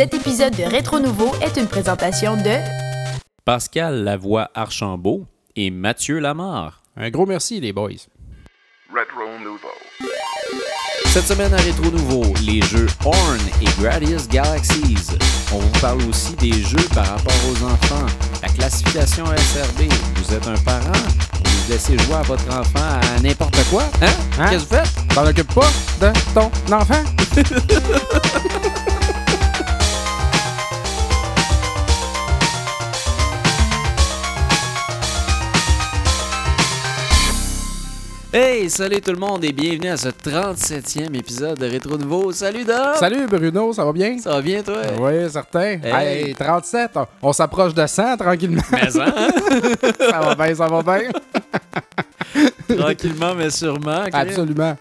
Cet épisode de Rétro Nouveau est une présentation de Pascal Lavoie Archambault et Mathieu Lamar. Un gros merci, les boys. Retro Nouveau. Cette semaine à Rétro Nouveau, les jeux Horn et Gradius Galaxies. On vous parle aussi des jeux par rapport aux enfants, la classification SRB. Vous êtes un parent, vous laissez jouer à votre enfant à n'importe quoi. Hein? Hein? Qu'est-ce que vous faites? T'en occupes pas de ton enfant? Hey, salut tout le monde et bienvenue à ce 37e épisode de Rétro Nouveau. Salut Dom! Salut Bruno, ça va bien? Ça va bien toi? Oui, certain. Hey. Hey, 37, on, on s'approche de 100 tranquillement. Mais ça, hein? ça va bien, ça va bien. Tranquillement mais sûrement. Chris. Absolument.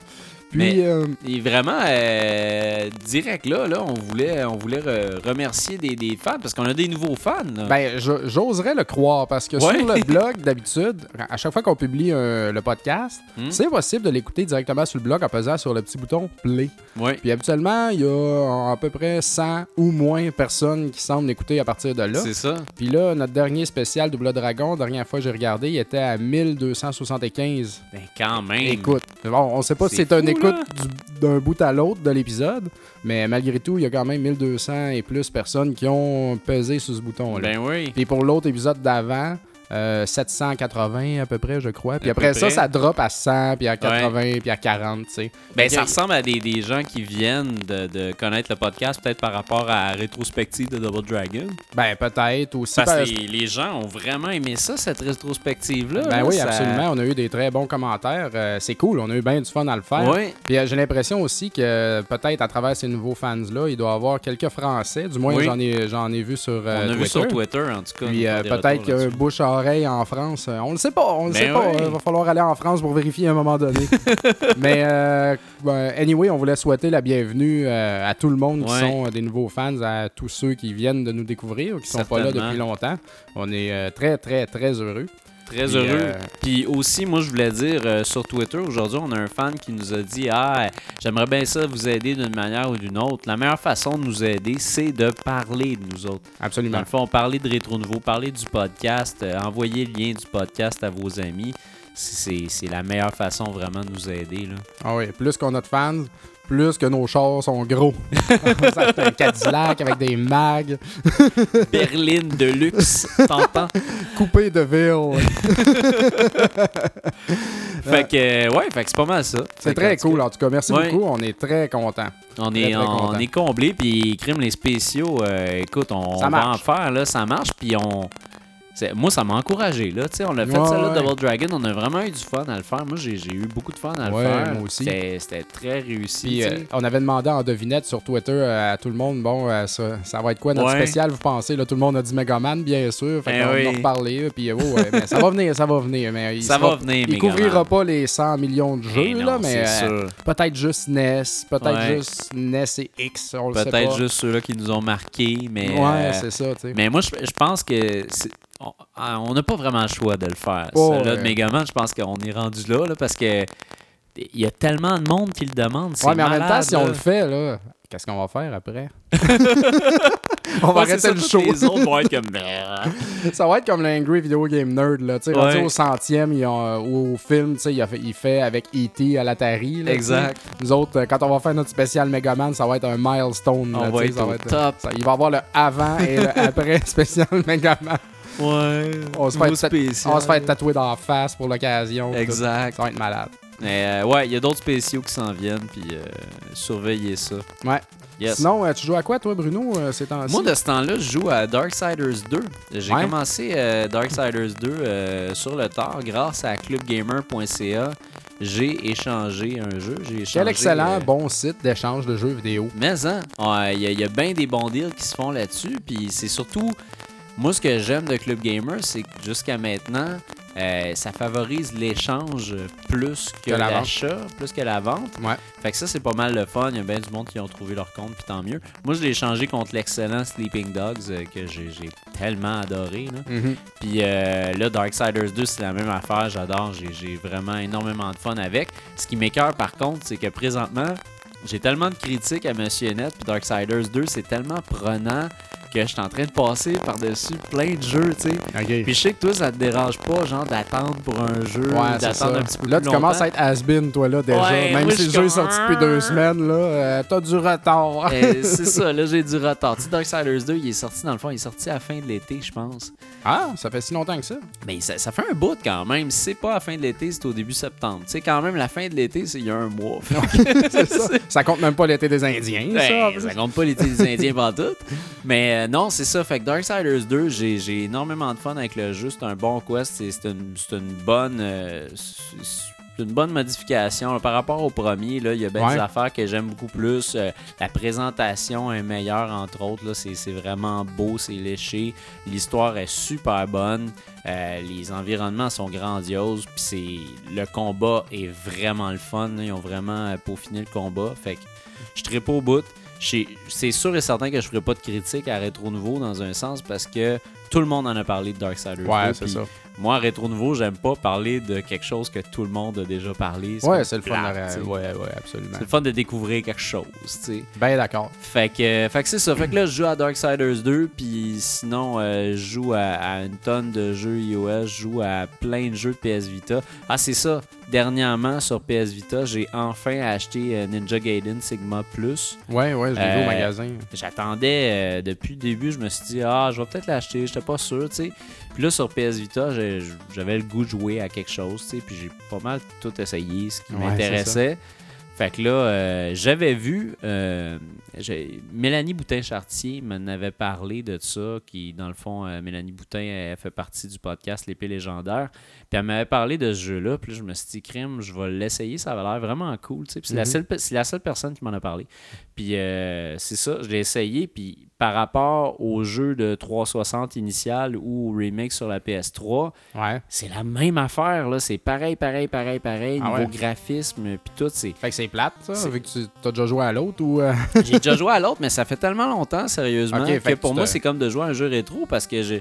Puis, Mais- euh, Et vraiment, euh, direct là, là, on voulait, on voulait re- remercier des, des fans parce qu'on a des nouveaux fans. là. ben, j'oserais le croire parce que Ouais. sur le blog, d'habitude, à chaque fois qu'on publie euh, le podcast, Hmm. c'est possible de l'écouter directement sur le blog en pesant sur le petit bouton play. Ouais. Puis habituellement, il y a à peu près 100 ou moins personnes qui semblent écouter à partir de là. C'est ça. Puis là, notre dernier spécial Double Dragon, dernière fois que j'ai regardé, il était à 1275. Ben, quand même. Écoute, bon, on sait pas si C'est un écoute du- d'un bout à l'autre de l'épisode, mais malgré tout, il y a quand même 1200 et plus personnes qui ont pesé sur ce bouton-là. Ben oui. Puis pour l'autre épisode d'avant, euh, 780 à peu près, je crois. Puis À après ça, près. ça drop à 100, puis à 80, puis à 40, tu sais. Ben, ça ressemble à des, des gens qui viennent de, de connaître le podcast, peut-être par rapport à la rétrospective de Double Dragon. Ben peut-être aussi. Parce que les, les gens ont vraiment aimé ça, cette rétrospective-là. Ben là, oui, ça- absolument. On a eu des très bons commentaires. Euh, c'est cool. On a eu bien du fun à le faire. Ouais. Puis euh, j'ai l'impression aussi que peut-être à travers ces nouveaux fans-là, il doit y avoir quelques Français. Du moins, Oui. j'en ai, j'en ai vu sur euh, On a Twitter. vu sur Twitter, en tout cas. Puis euh, peut-être retours qu'il oreille en France. Euh, On le sait pas. On le Ben sait pas. oui. Il va falloir aller en France pour vérifier à un moment donné. Mais euh, ben, anyway, on voulait souhaiter la bienvenue euh, à tout le monde qui Ouais. sont euh, des nouveaux fans, à tous ceux qui viennent de nous découvrir, qui sont pas là depuis longtemps. On est euh, très, très, très heureux. Très Puis, heureux. euh, Puis aussi, moi, je voulais dire euh, sur Twitter, aujourd'hui, on a un fan qui nous a dit Ah, j'aimerais bien ça vous aider d'une manière ou d'une autre. La meilleure façon de nous aider, c'est de parler de nous autres. Dans Absolument. le fond, parler de Rétro Nouveau, parler du podcast, euh, envoyer le lien du podcast à vos amis. C'est c'est la meilleure façon vraiment de nous aider. Là. Ah oui, plus qu'on a de fans, plus que nos chars sont gros. Fait un Cadillac avec des mags, Berlin de luxe, t'entends? coupés de ville. Fait que, euh, ouais, fait que c'est pas mal ça. C'est très cool. En tout cas, merci Ouais. beaucoup. On est très contents. On est, très on, est comblé, puis crime les spéciaux, euh, écoute, on, Ça on va en faire, là, ça marche, puis on... Moi, ça m'a encouragé, là, on a fait Ouais, ça, là, ouais. Double Dragon, on a vraiment eu du fun à le faire. Moi, j'ai eu beaucoup de fun à le Ouais, faire. moi aussi. C'était très réussi, Puis, euh, on avait demandé en devinette sur Twitter euh, à tout le monde, bon, euh, ça, ça va être quoi notre spécial, vous pensez? Là, tout le monde a dit Megaman, bien sûr. Fait Eh qu'on oui. en. Puis, oh, mais ça va venir, ça va venir. Mais il Ça sera- va venir, Il Megaman. couvrira pas les 100 millions de jeux, non, là, mais euh, peut-être juste NES, peut-être juste NES et X. Peut-être juste ceux-là qui nous ont marqués, mais... Ouais, c'est ça, mais moi, je, pense que on- ah, on n'a pas vraiment le choix de le faire. Oh, Celui-là de ouais. Megaman, je pense qu'on est rendu là, là, parce que il y a tellement de monde qui le demande. Ouais, mais en même temps, si on le fait, là, qu'est-ce qu'on va faire après? on va Ouais, arrêter ça, le show. Les autres vont être comme. Ça va être comme l'Angry Video Game Nerd, là. Sais, Ouais. au centième, au film, il, a fait- il fait avec E.T. à l'Atari. Exact. Nous autres, euh, quand on va faire notre spécial Megaman, ça va être un milestone. On là, va tu sais, être ça au être- top. ça- il va y avoir le avant et le après spécial Megaman. Ouais. On se fait, spécial. on se faire tatouer dans la face pour l'occasion. tout. Exact. Ça va être malade. Mais euh, ouais, il y a d'autres spéciaux qui s'en viennent, puis euh, surveillez ça. Ouais. Yes. Sinon, euh, tu joues à quoi, toi, Bruno, ces temps-ci? Moi, de ce temps-là, je joue à Darksiders 2. J'ai Ouais. commencé Darksiders 2 euh, sur le tard grâce à clubgamer.ca. J'ai échangé un jeu. J'ai échangé, Quel excellent, euh, bon site d'échange de jeux vidéo. Mais hein, ouais, il y a- il y a, bien des bons deals qui se font là-dessus. Puis c'est surtout, moi ce que j'aime de Club Gamer, c'est que jusqu'à maintenant, euh, ça favorise l'échange plus que, Que la vente. l'achat, plus que la vente. Ouais. Fait que ça, c'est pas mal le fun. Il y a bien du monde qui ont trouvé leur compte, puis tant mieux. Moi, je l'ai échangé contre l'excellent Sleeping Dogs euh, que j'ai tellement adoré. Là. Mhm. Puis euh, là, Darksiders 2, c'est la même affaire. J'adore. J'ai j'ai vraiment énormément de fun avec. Ce qui m'écœure, par contre, c'est que présentement, j'ai tellement de critiques à Monsieur Net puis Darksiders 2, c'est tellement prenant que je suis en train de passer par-dessus plein de jeux, tu sais. Puis je sais que toi, ça te dérange pas, genre, d'attendre pour un jeu, Ouais, d'attendre un petit peu Là, plus tu commences à être has-been, toi, là, déjà. Ouais, Même si le jeu est sorti depuis deux semaines, là, euh, t'as du retard. Euh, c'est ça, là, j'ai du retard. Tu sais, Darksiders 2, il est sorti, dans le fond, il est sorti à la fin de l'été, je pense. Ah, ça fait si longtemps que ça. Mais ça, ça fait un bout quand même. Si c'est pas à la fin de l'été, c'est au début septembre. Tu sais, quand même, la fin de l'été, c'est il y a un mois. Ça. ça compte même pas l'été des Indiens, ça. Ben, ça compte pas l'été des Indiens tout. Mais euh, non, c'est ça. Fait que Darksiders 2, j'ai j'ai énormément de fun avec le jeu. C'est un bon quest. C'est c'est une, une bonne. euh, c'est- une bonne modification. là. Par rapport au premier, là, il y a bien Ouais. des affaires que j'aime beaucoup plus. Euh, la présentation est meilleure, entre autres. là. C'est c'est vraiment beau, c'est léché. L'histoire est super bonne. Euh, les environnements sont grandioses. Puis c'est- le combat est vraiment le fun. là. Ils ont vraiment peaufiné le combat. Fait que je tripe au bout. C'est sûr et certain que je ferai pas de critique à Rétro Nouveau dans un sens parce que tout le monde en a parlé de Darksiders. Ouais, 2, c'est ça. Moi, Rétro Nouveau, j'aime pas parler de quelque chose que tout le monde a déjà parlé. Ouais, c'est le fun. de-. Ouais, ouais, absolument. C'est le fun de découvrir quelque chose, tu sais. Ben d'accord. Fait que, euh, fait que c'est ça. Fait que là, je joue à Darksiders 2, puis sinon, euh, je joue à, à une tonne de jeux iOS, je joue à plein de jeux de PS Vita. Ah, c'est ça. Dernièrement, sur PS Vita, j'ai enfin acheté euh, Ninja Gaiden Sigma Plus. Ouais, ouais, je l'ai vu Euh, au magasin. J'attendais euh, depuis le début, je me suis dit, ah, je vais peut-être l'acheter, j'étais pas sûr, tu sais. Puis là, sur PS Vita, j'avais le goût de jouer à quelque chose, tu sais. Puis j'ai pas mal tout essayé, ce qui Ouais, m'intéressait. Fait que là, euh, j'avais vu, euh, Mélanie Boutin-Chartier m'en avait parlé de ça, qui, dans le fond, euh, Mélanie Boutin, elle fait partie du podcast L'épée légendaire. Puis elle m'avait parlé de ce jeu-là, puis je me suis dit, crime, je vais l'essayer, ça avait l'air vraiment cool, tu sais. Puis c'est la, Mhm. c'est la seule personne qui m'en a parlé. Puis euh, c'est ça, je l'ai essayé, puis par rapport au jeu de 360 initial ou au remake sur la PS3, Ouais. c'est la même affaire, là. C'est pareil, pareil, pareil, pareil. Ah niveau ouais? graphisme, puis tout, c'est... Fait que c'est plate, ça, C'est- vu que tu as déjà joué à l'autre ou. euh, J'ai déjà joué à l'autre, mais ça fait tellement longtemps, sérieusement, que pour moi, c'est comme de jouer à un jeu rétro parce que je,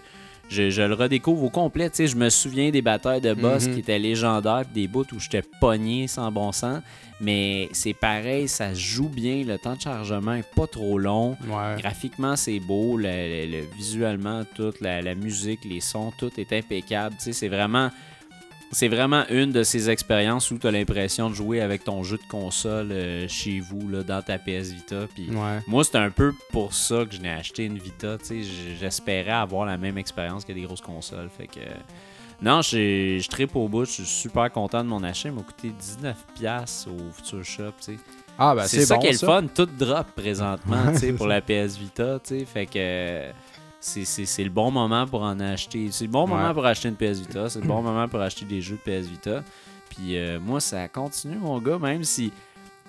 je, je le redécouvre au complet. Tu sais, je me souviens des batailles de boss Mhm. qui étaient légendaires, des bouts où j'étais pogné sans bon sens. Mais c'est pareil, ça joue bien, le temps de chargement est pas trop long. Ouais. Graphiquement, c'est beau, le, le- le- visuellement, tout, la, la musique, les sons, tout est impeccable. Tu sais, c'est vraiment. C'est vraiment une de ces expériences où tu as l'impression de jouer avec ton jeu de console euh, chez vous, là, dans ta PS Vita. Puis Ouais. moi, c'est un peu pour ça que je n'ai acheté une Vita. J'espérais avoir la même expérience que des grosses consoles. Fait que. Non, je tripe au bout. Je suis super content de mon achat. Il m'a coûté 19$ au Future Shop. Ah, ben c'est ça bon. qui est le fun. Tout drop présentement Ouais, pour ça. la PS Vita. tu sais. Fait que. C'est le bon moment pour en acheter. C'est le bon moment pour acheter une PS Vita. C'est le bon moment pour acheter des jeux de PS Vita. Puis euh, moi, ça continue, mon gars, même si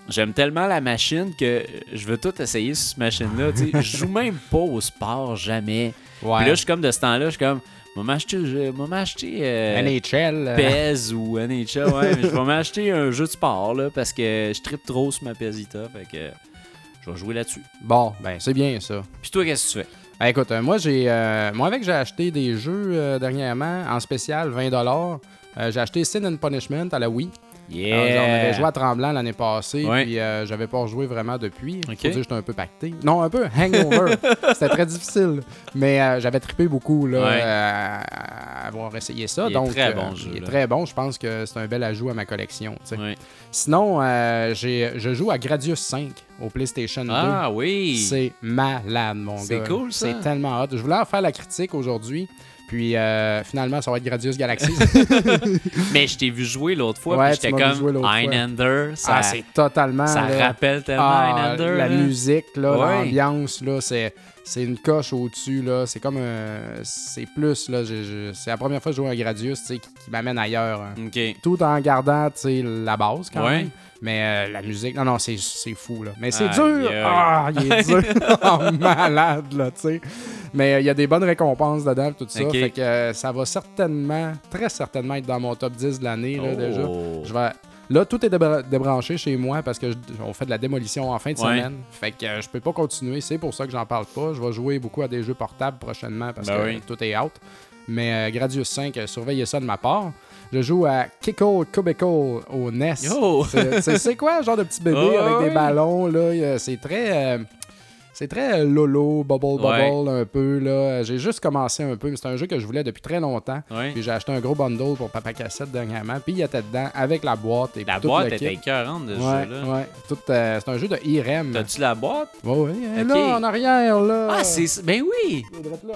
j'aime tellement la machine que je veux tout essayer sur cette machine-là. Je joue même pas au sport, jamais. Ouais. Puis là, je suis comme de ce temps-là, je suis comme, je vais m'acheter, je vais m'acheter euh, NHL. euh, PES ou NHL, ouais, mais je vais m'acheter un jeu de sport là, parce que je tripe trop sur ma PS Vita. Fait que je vais jouer là-dessus. Bon, ben c'est bien ça. Puis toi, qu'est-ce que tu fais? Ah, écoute, euh, moi j'ai euh, moi avec j'ai acheté des jeux euh, dernièrement en spécial 20 dollars. J'ai acheté Sin and Punishment à la Wii. Yeah! On avait joué à Tremblant l'année passée, Ouais. puis euh, j'avais pas rejoué vraiment depuis. Faut Ok. dire que j'étais un peu pacté. Non, un peu hangover. C'était très difficile. Mais euh, j'avais trippé beaucoup là, Ouais. euh, à avoir essayé ça. Il est donc, très euh, bon, ce Il est très bon. Je pense que c'est un bel ajout à ma collection. Ouais. Sinon, j'ai- je joue à Gradius 5 au PlayStation 2. Ah oui! C'est malade, mon gars. C'est cool, ça. C'est tellement hot. Je voulais en faire la critique aujourd'hui. Puis euh, finalement, ça va être Gradius Galaxy. Mais je t'ai vu jouer l'autre fois, Ouais, puis j'étais m'as vu jouer comme l'autre fois. Einander. Ça, ah, c'est totalement. ça là, rappelle tellement ah, Einander. La là. musique, là, Ouais. l'ambiance, là, c'est. C'est une coche au-dessus, là. C'est comme un. C'est plus, là. C'est la première fois que je joue à Gradius, tu sais, qui, qui m'amène ailleurs. hein. Tout en gardant, tu sais, la base, quand Ouais. même. Mais euh, la musique, non, non, c'est c'est fou, là. Mais c'est dur! Ah, il est dur! Oh, malade, là, tu sais. Mais euh, il y a des bonnes récompenses dedans, tout ça. Ok. Fait que euh, ça va certainement, très certainement être dans mon top 10 de l'année, là, déjà. Oh. Je vais... Là, tout est débra- débranché chez moi parce que je- on fait de la démolition en fin de Ouais. semaine. Fait que euh, je peux pas continuer. C'est pour ça que j'en parle pas. Je vais jouer beaucoup à des jeux portables prochainement parce Ben que oui. tout est out. mais euh, Gradius 5, euh, surveillez ça de ma part. Je joue à Kiko Kubicle au NES. Yo! C'est- quoi, genre de petit bébé Ouais, avec des ballons, là? C'est très... c'est très euh, lolo, bubble bubble un peu, là. J'ai juste commencé un peu, mais c'est un jeu que je voulais depuis très longtemps. Ouais. Puis j'ai acheté un gros bundle pour Papa Cassette dernièrement. Puis il était dedans avec la boîte et La tout boîte le était écœurante de ce Ouais, jeu-là. euh, c'est un jeu de IREM. T'as-tu la boîte? Ouais, ouais. Elle est Ok. Là, en arrière, là. Ah, c'est. Ben oui! Là.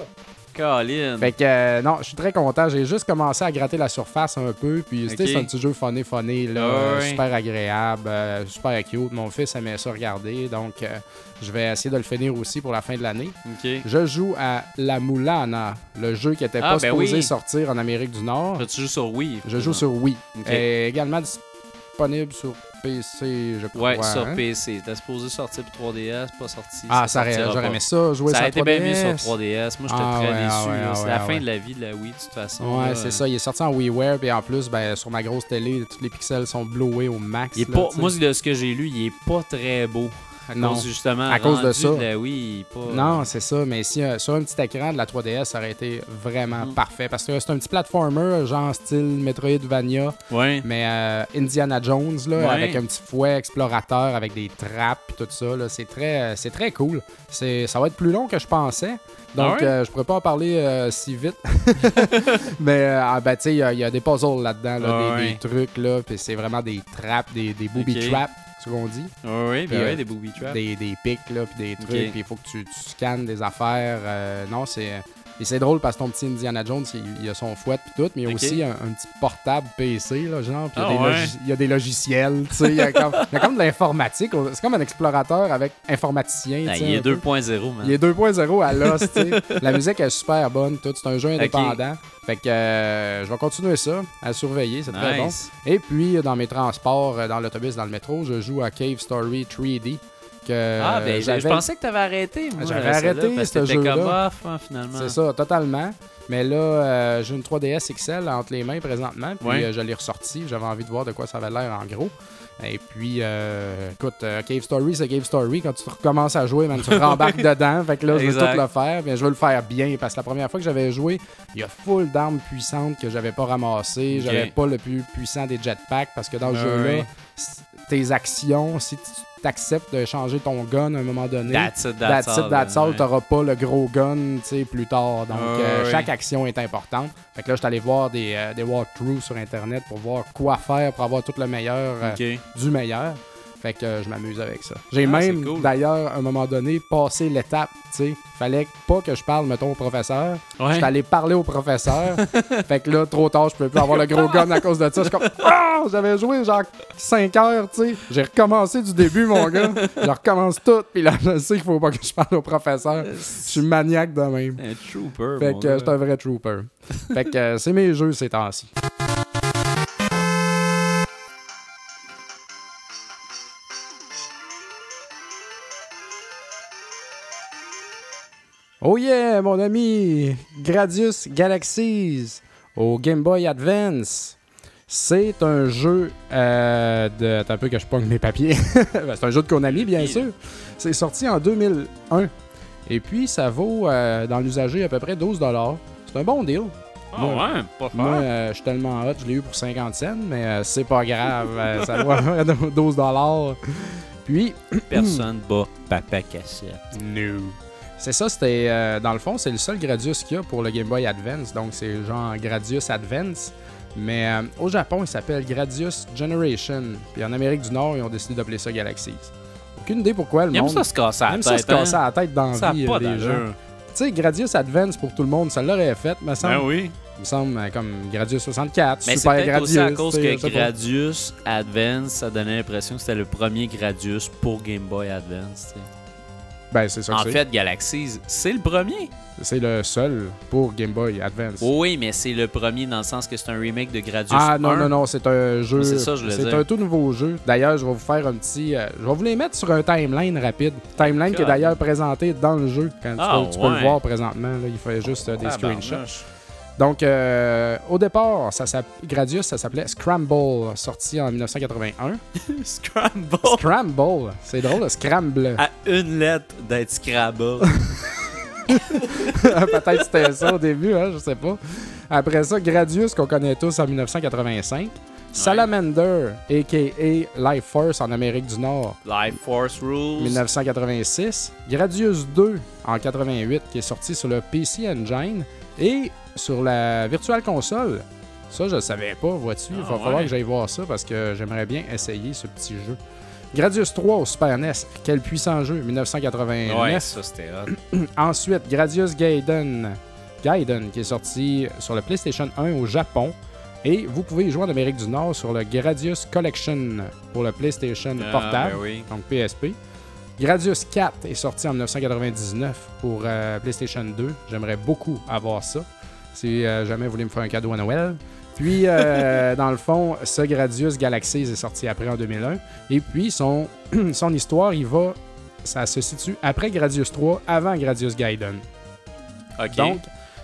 Colin. Fait que, euh, non, je suis très content. J'ai juste commencé à gratter la surface un peu. Puis, tu sais, Ok. c'est un petit jeu funny, funny, là. Super agréable, euh, super cute. Mon fils aimait ça regarder. Donc, euh, je vais essayer de le finir aussi pour la fin de l'année. Je joue à La Moulana, le jeu qui était Ah, pas ben supposé oui. sortir en Amérique du Nord. Tu joues sur Wii? Je joue sur Wii. Ok. Et également disponible sur PC, je crois. Ouais, sur hein? PC. T'es supposé sortir pour 3DS, pas sorti. Ah, ça sortira j'aurais aimé ça, jouer Ça sur aurait été bien mieux 3DS. sur 3DS. Moi, j'étais Ah très ouais, déçu. ah ouais, ah c'est la ah fin de la vie de la Wii, de toute façon. Ouais, c'est ça. Il est sorti en WiiWare, puis en plus, ben, sur ma grosse télé, tous les pixels sont blowés au max. Il est là, pas, moi, de ce que j'ai lu, il est pas très beau. À Non. cause justement À cause de ça. la Wii, il est pas. Non, c'est ça, mais si, euh, sur un petit écran de la 3DS, ça aurait été vraiment Mm. parfait. Parce que c'est un petit platformer, genre style Metroidvania, Ouais. mais euh, Indiana Jones, là, Ouais. avec un petit fouet explorateur, avec des trappes et tout ça. C'est très, euh, c'est très cool. Ça va être plus long que je pensais. Donc, Ah ouais? euh, je pourrais pas en parler euh, si vite. mais, euh, ah, ben, tu sais, il y, a- il y a des puzzles là-dedans, là, Ah des, ouais. des trucs, là. Puis c'est vraiment des trappes, des, des booby Ok. traps, ce qu'on dit. Ouais, Puis, ben euh, ouais, des booby traps. des, des pics, là, puis des trucs, Ok. puis il faut que tu, tu scannes des affaires. euh, non, c'est. Et c'est drôle parce que ton petit Indiana Jones, il, il a son fouette puis tout, mais il y a aussi un, un petit portable PC, là, genre, puis il y a Ah ouais? il y a des logiciels, tu sais, il y a comme, il y a comme de l'informatique. C'est comme un explorateur avec informaticien, sais, il est un peu. 2.0, man. Il est 2.0 à l'os, tu sais. La musique est super bonne, tout. C'est un jeu indépendant. Fait que euh, je vais continuer ça, à surveiller, c'est très bon. Et puis, dans mes transports, euh, dans l'autobus, dans le métro, je joue à Cave Story 3D. Que Ah, ben, je- pensais que t'avais arrêté. moi, J'avais arrêté parce ce t'étais comme jeu-là. off, hein, finalement. C'est ça, totalement. Mais là, euh, j'ai une 3DS XL entre les mains présentement. Puis euh, je l'ai ressorti. J'avais envie de voir de quoi ça avait l'air en gros. Et puis, euh, écoute, Cave Story, c'est Cave Story. Quand tu recommences à jouer, man, tu rembarques dedans. Fait que là, je veux tout le faire. Mais je veux le faire bien. Parce que la première fois que j'avais joué, il y a full d'armes puissantes que j'avais pas ramassées. J'avais pas le plus puissant des jetpacks. Parce que dans le Ouais, jeu-là, tes actions, si tu t'acceptes de changer ton gun à un moment donné, That's it, That's that's it, that's all. T'auras pas le gros gun, plus tard. Donc, Ouais, euh, chaque action est importante. Fait que là, je suis allé voir des, euh, des walkthroughs sur Internet pour voir quoi faire pour avoir tout le meilleur euh, du meilleur. Fait que euh, je m'amuse avec ça. J'ai Ah, même, cool. d'ailleurs, à un moment donné, passé l'étape, tu sais. Fallait pas que je parle, mettons, au professeur. Ouais. J'étais allé parler au professeur. fait que là, trop tard, je pouvais plus avoir le gros gun à cause de ça. Je suis comme, ah, j'avais joué genre 5 heures, tu sais. J'ai recommencé du début, mon gars. Je recommence tout. Puis là, je sais qu'il faut pas que je parle au professeur. Je suis maniaque de même. Un trooper. Fait que euh, je suis un vrai trooper. fait que euh, c'est mes jeux ces temps-ci. Oh yeah, mon ami! Gradius Galaxies au Game Boy Advance. C'est un jeu euh, de. Attends un peu que je pogne mes papiers. Ben, c'est un jeu de Konami, bien sûr. C'est sorti en 2001. Et puis, ça vaut euh, dans l'usager à peu près 12 C'est un bon deal. Ah Moi- ouais, pas Moi, fort. euh, je suis tellement hot, je l'ai eu pour 50 cents, mais euh, c'est pas grave. euh, ça vaut à peu près 12 Puis, Personne bat Papa Cassette. No. C'est ça, c'était. euh, dans le fond, c'est le seul Gradius qu'il y a pour le Game Boy Advance. Donc, c'est genre Gradius Advance. Mais euh, au Japon, il s'appelle Gradius Generation. Puis en Amérique du Nord, ils ont décidé d'appeler ça Galaxies. Aucune idée pourquoi le Il aime monde. ça se casser la aime tête. ça se casser hein? la tête dans la vie, pas euh, gens. Tu sais, Gradius Advance pour tout le monde, ça l'aurait fait, me semble. Ben oui. Il me semble comme Gradius 64, Mais c'est Super Gradius. aussi à cause que. Gradius Advance, ça donnait l'impression que c'était le premier Gradius pour Game Boy Advance. Ben, c'est ça que En fait, Galaxies, c'est le premier. C'est le seul pour Game Boy Advance. Oui, mais c'est le premier dans le sens que c'est un remake de Gradius Ah non, 1. non, non, c'est un jeu. C'est ça, je C'est un tout nouveau jeu. D'ailleurs, je vais vous faire un petit. euh, je vais vous les mettre sur un timeline rapide. Timeline qui est d'ailleurs présenté dans le jeu. Quand tu Ah, peux, tu peux le voir présentement. Là, il fait juste euh, des Ah, screenshots. Donc, euh, au départ, ça Gradius, ça s'appelait Scramble, sorti en 1981. Scramble? Scramble, c'est drôle, le Scramble. À une lettre d'être Scrabble. Peut-être que c'était ça au début, hein, je sais pas. Après ça, Gradius, qu'on connaît tous en 1985. Salamander, a.k.a. Life Force en Amérique du Nord, Life Force Rules. 1986. Gradius 2 en 88, qui est sorti sur le PC Engine. Et sur la Virtual Console. Ça, je le savais pas, vois-tu. Il va Ah, falloir ouais. que j'aille voir ça parce que j'aimerais bien essayer ce petit jeu. Gradius 3 au Super NES. Quel puissant jeu, 1989. Ouais, ça c'était hot. Ensuite, Gradius Gaiden. Gaiden, qui est sorti sur le PlayStation 1 au Japon. Et vous pouvez y jouer en Amérique du Nord sur le Gradius Collection pour le PlayStation Ah, portable, ben oui. donc PSP. Gradius 4 est sorti en 1999 pour euh, PlayStation 2. J'aimerais beaucoup avoir ça. Si euh, jamais vous voulez me faire un cadeau à Noël. Puis, euh, dans le fond, ce Gradius Galaxies est sorti après en 2001. Et puis, son, son histoire, il va. Ça se situe après Gradius 3, avant Gradius Gaiden. Donc,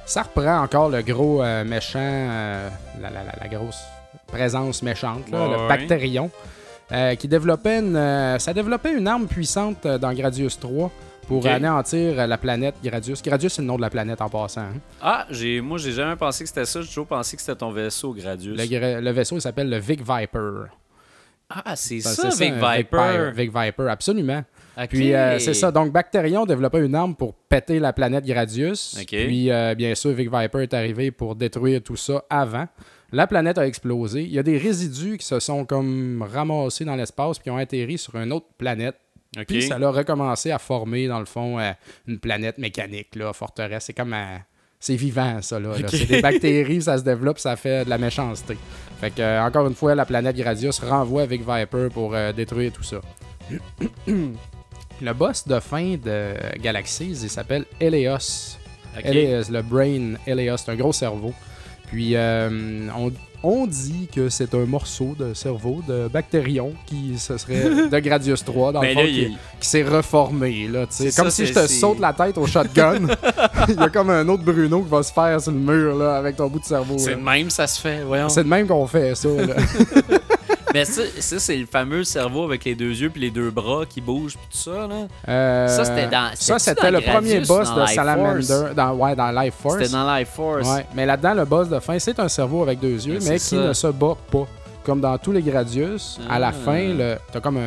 ça reprend encore le gros euh, méchant, euh, la, la- la- la grosse présence méchante, là, le ouais. Bactérion, euh, qui développait une, euh, ça développait une arme puissante euh, dans Gradius 3 pour anéantir la planète Gradius. Gradius, c'est le nom de la planète en passant. hein. Ah, j'ai, moi j'ai jamais pensé que c'était ça. J'ai toujours pensé que c'était ton vaisseau, Gradius. Le, vaisseau il s'appelle le Vic Viper. Ah, c'est Ben, ça, c'est Vic Viper. Vic Viper, absolument. Puis euh, c'est ça. Donc Bacterion développait une arme pour péter la planète Gradius. Puis euh, bien sûr, Vic Viper est arrivé pour détruire tout ça avant. La planète a explosé. Il y a des résidus qui se sont comme ramassés dans l'espace puis qui ont atterri sur une autre planète. Puis ça a recommencé à former, dans le fond, euh, une planète mécanique, là, forteresse. C'est comme... euh, c'est vivant, ça, là. C'est des bactéries, ça se développe, ça fait de la méchanceté. Fait que, euh, encore une fois, la planète Gradius renvoie avec Viper pour euh, détruire tout ça. le boss de fin de Galaxies, il s'appelle Eleos. Eleos, le brain Eleos, c'est un gros cerveau. Puis euh, on, on dit que c'est un morceau de cerveau de Bactérion qui ce serait de Gradius 3 dans le fond, là, qui, il- qui s'est reformé là. C'est comme ça, si je te saute la tête au shotgun. il y a comme un autre Bruno qui va se faire sur le mur là avec ton bout de cerveau. C'est de même, ça se fait. Voyons. C'est de même qu'on fait ça. là. Mais ça, ça, c'est le fameux cerveau avec les deux yeux puis les deux bras qui bougent puis tout ça, là. Euh, Ça, c'était dans- Ça, c'était le premier boss de Life Salamander. Force? Dans, ouais, dans Life Force. C'était dans Life Force. Ouais, mais là-dedans, le boss de fin, c'est un cerveau avec deux yeux, Ouais, mais qui ça. ne se bat pas. Comme dans tous les Gradius, à la Ah. fin, t'as comme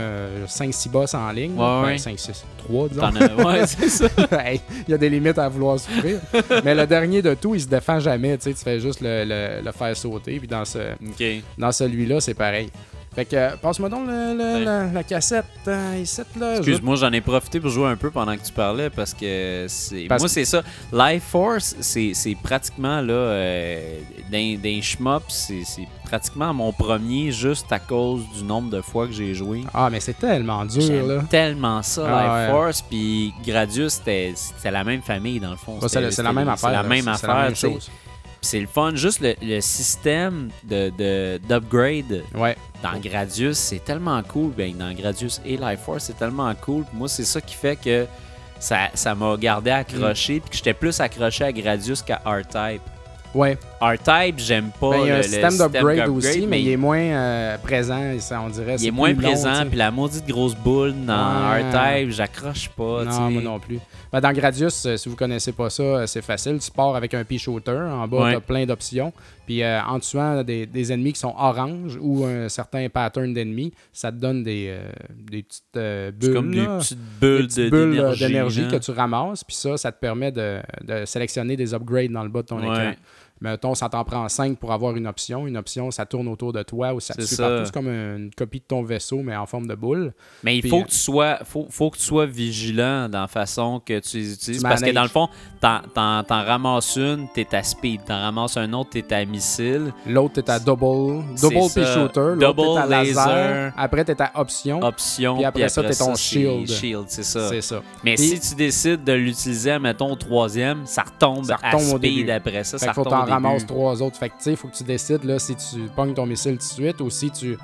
5-6 boss en ligne. Ouais, ouais. 5, 6, 3, disons. As- Ouais, c'est ça. Il y a des limites à vouloir souffrir. mais le dernier de tout, il se défend jamais. Tu sais, tu fais juste le, le- le faire sauter. Puis dans, ce, dans celui-là, c'est pareil. Fait que, euh, passe-moi donc le- le- Ouais. la, la cassette euh, ici, là. Excuse-moi, j'en ai profité pour jouer un peu pendant que tu parlais parce que c'est. Moi, que- c'est ça. Life Force, c'est c'est pratiquement là. Euh, d'un d'un c'est c'est pratiquement mon premier juste à cause du nombre de fois que j'ai joué. Ah, mais c'est tellement dur, là. tellement ça, Ah, Life ouais. Force. Puis Gradius, c'était la même famille dans le fond. C'est la- même affaire. C'est la même affaire. chose. C'est le fun. Juste le, le système de- de- d'upgrade Ouais. dans Gradius, c'est tellement cool. Ben, dans Gradius et Life Force, c'est tellement cool. Moi, c'est ça qui fait que ça ça m'a gardé accroché. Mm. Puis que j'étais plus accroché à Gradius qu'à R-Type. Ouais. R-Type, j'aime pas Ben, il y a le, un système d'upgrade aussi, mais il est moins euh, présent, ça, on dirait. il est moins présent. Puis la maudite grosse boule dans Ouais. R-Type, j'accroche pas. Non, moi non plus. Ben, dans Gradius, euh, si vous connaissez pas ça, euh, c'est facile. Tu pars avec un pea shooter. En bas, Ouais. tu as plein d'options. Puis euh, en tuant des, des ennemis qui sont orange ou un certain pattern d'ennemis, ça te donne des, euh, des petites bulles. Comme des là. petites Des bulles petites de- bulles, d'énergie. là. que tu ramasses. Puis ça, ça te permet de, de sélectionner des upgrades dans le bas de ton Ouais. écran. Mettons, ça t'en prend 5 pour avoir une option. Une option, ça tourne autour de toi ou ça te suit ça. partout. C'est comme une copie de ton vaisseau, mais en forme de boule. Mais il Puis, faut euh, que tu sois faut, faut que tu sois vigilant dans la façon que tu les utilises. Tu parce que dans le fond, t'en, ramasses une, t'es à speed. T'en ramasses un autre, t'es à missile. L'autre, t'es à double, double pea shooter. Double t'es à laser. laser. Après, t'es à option. Option. Puis après ça, t'es ton shield. Shield, c'est ça. C'est ça. Mais Puis- si tu décides de l'utiliser, mettons, au troisième, ça retombe, Ça retombe à speed début. après ça. Fait ça retombe ramasses trois autres. Fait que, tu sais, il faut que tu décides là, si tu pognes ton missile tout de suite ou si tu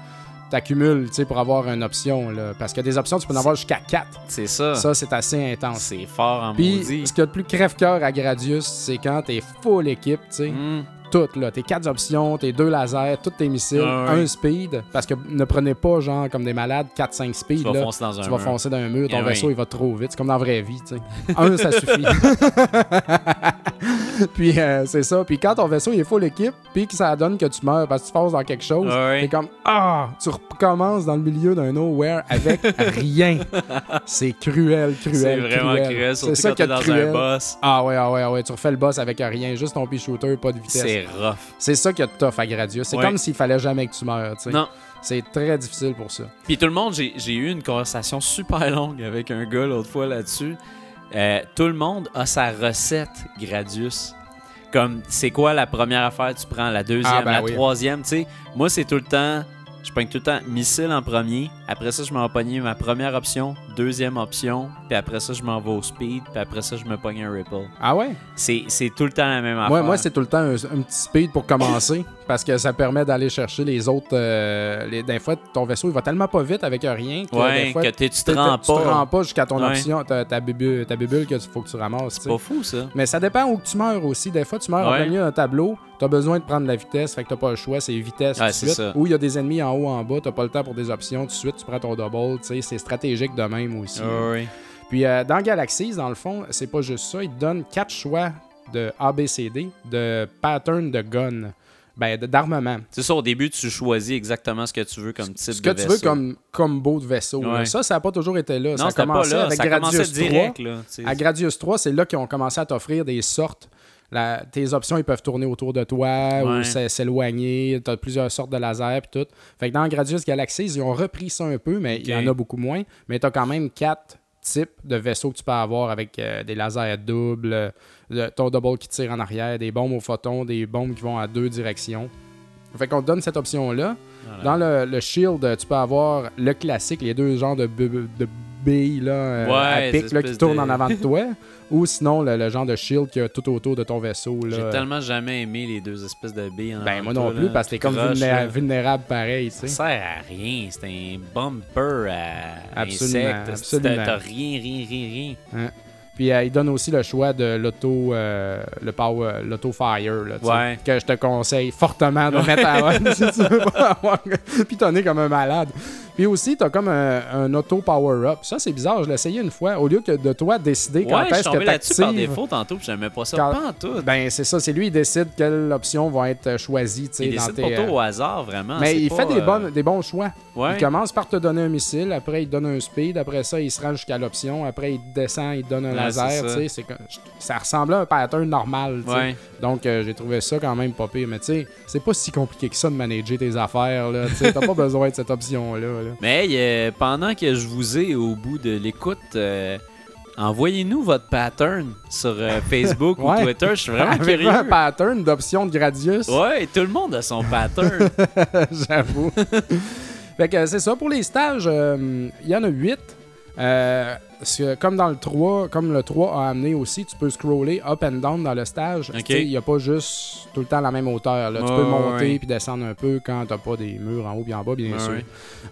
t'accumules, pour avoir une option. Là. Parce que des options, tu peux en avoir jusqu'à 4. C'est ça. Ça, c'est assez intense. C'est fort en Puis, maudit. ce qu'il y a de plus crève-cœur à Gradius, c'est quand t'es full équipe, tu sais. Hmm. Tout, là. Tes quatre options, tes deux lasers, tous tes missiles, Ah ouais. un speed. Parce que ne prenez pas, genre, comme des malades, 4-5 speed. Tu vas là. foncer dans un tu vas foncer dans un mur, ton Eh vaisseau oui. il va trop vite. C'est comme dans la vraie vie, tu sais. Un, ça suffit. puis euh, c'est ça. Puis quand ton vaisseau il est full équipe, puis que ça donne que tu meurs parce que tu fonces dans quelque chose, Ah ouais. t'es comme Ah! Tu recommences dans le milieu d'un nowhere avec rien. C'est cruel, cruel. C'est vraiment cruel. cruel, C'est surtout ça quand t'es dans cruel. un boss. Ah ouais, ah ouais, ah ouais. Tu refais le boss avec rien. Juste ton pea shooter, pas de vitesse. C'est rough. C'est ça qui est tough à Gradius. C'est Ouais. comme s'il fallait jamais que tu meurs, tu sais. Non. C'est très difficile pour ça. Puis tout le monde, j'ai eu une conversation super longue avec un gars l'autre fois là-dessus. Euh, tout le monde a sa recette Gradius. Comme, c'est quoi la première affaire tu prends, la deuxième, Ah, ben la oui. troisième, tu sais. Moi, c'est tout le temps, je prends tout le temps missile en premier. Après ça, je m'en pogner ma première option, deuxième option. Puis après ça, je m'en vais au speed. Puis après ça, je me pogne un ripple. Ah ouais? C'est c'est tout le temps la même affaire. Moi, moi c'est tout le temps un, un petit speed pour commencer parce que ça permet d'aller chercher les autres. euh, les, des fois, ton vaisseau il va tellement pas vite avec rien que Ouais, des fois, que tu te rends tu te pas. rends pas jusqu'à ton Ouais. option, ta, ta bubule, ta bubule que faut que tu ramasses. tu. C'est pas fou, ça. Mais ça dépend où tu meurs aussi. Des fois, tu meurs en plein milieu d'un tableau, t'as besoin de prendre la vitesse, fait que t'as pas le choix, c'est vitesse tout de suite. Ou il y a des ennemis en haut, en bas, t'as pas le temps pour des options, tout de suite tu prends ton double, tu sais, c'est stratégique de même aussi. Ah ouais. Puis euh, dans Galaxies, dans le fond, c'est pas juste ça. Il te donne quatre choix de ABCD, de pattern de gun, ben, de- d'armement. C'est ça, au début, tu choisis exactement ce que tu veux comme type Ce que de tu vaisseau. veux comme combo de vaisseau. Ouais. Ça, ça n'a pas toujours été là. Non, ça a pas commencé là. avec ça a commencé Gradius 3. direct, là. À Gradius 3, c'est là qu'ils ont commencé à t'offrir des sortes. La- tes options, ils peuvent tourner autour de toi Ouais. ou s'é- s'éloigner. Tu as plusieurs sortes de lasers puis tout. Fait que dans Gradius Galaxies, ils ont repris ça un peu, mais il y en a beaucoup moins. Mais tu as quand même quatre types de vaisseaux que tu peux avoir avec euh, des lasers doubles, euh, le- ton double qui tire en arrière, des bombes au photon, des bombes qui vont à deux directions. Fait qu'on te donne cette option-là. Voilà. Dans le, le Shield, tu peux avoir le classique, les deux genres de, de billes là, euh, Ouais, à pic là, qui tournent de- en avant de toi. ou sinon le, le genre de Shield qui a tout autour de ton vaisseau. J'ai tellement jamais aimé les deux espèces de billes. en Ben moi non plus, là. parce que t'es comme Croche, vulnéra- là. vulnérable pareil, tu sais. Ça sert à rien. C'est un bumper à Absolument, insectes. absolument. T'as rien, rien, rien, rien. Puis euh, il donne aussi le choix de l'auto euh, le power l'auto fire là, Ouais. que je te conseille fortement de mettre à si tu veux pas avoir pitonner comme un malade. Puis aussi t'as comme un, un auto power up. Ça c'est bizarre, je l'ai essayé une fois au lieu que de toi décider quand Ouais, est-ce que là-dessus par t'actives. défaut tantôt, puis j'aimais pas ça. Quand- Pas en tout. Ben c'est ça, c'est lui il décide quelle option va être choisie, tu sais il dans décide tes, tout euh, au hasard, vraiment. mais il pas, fait des, euh, des bons choix. Ouais. Il commence par te donner un missile, après il te donne un speed, après ça il se rend jusqu'à l'option, après il descend, il te donne un Ouais, laser, tu ça. sais, ça ressemblait à un pattern normal, tu sais. Donc euh, j'ai trouvé ça quand même pas pire, mais tu sais, c'est pas si compliqué que ça de manager tes affaires là, t'as pas besoin de cette option là. Mais euh, pendant que je vous ai au bout de l'écoute, euh, envoyez-nous votre pattern sur euh, Facebook ou. Twitter. Je suis vraiment Avec curieux. un pattern d'option de Gradius, Ouais, tout le monde a son pattern. j'avoue. fait que c'est ça pour les stages, il y en a 8. Que comme dans le 3, comme le 3 a amené aussi, tu peux scroller up and down dans le stage. Tu Il n'y a pas juste tout le temps la même hauteur. là. tu peux monter ouais. puis descendre un peu quand t'as pas des murs en haut et en bas, bien sûr. ouais.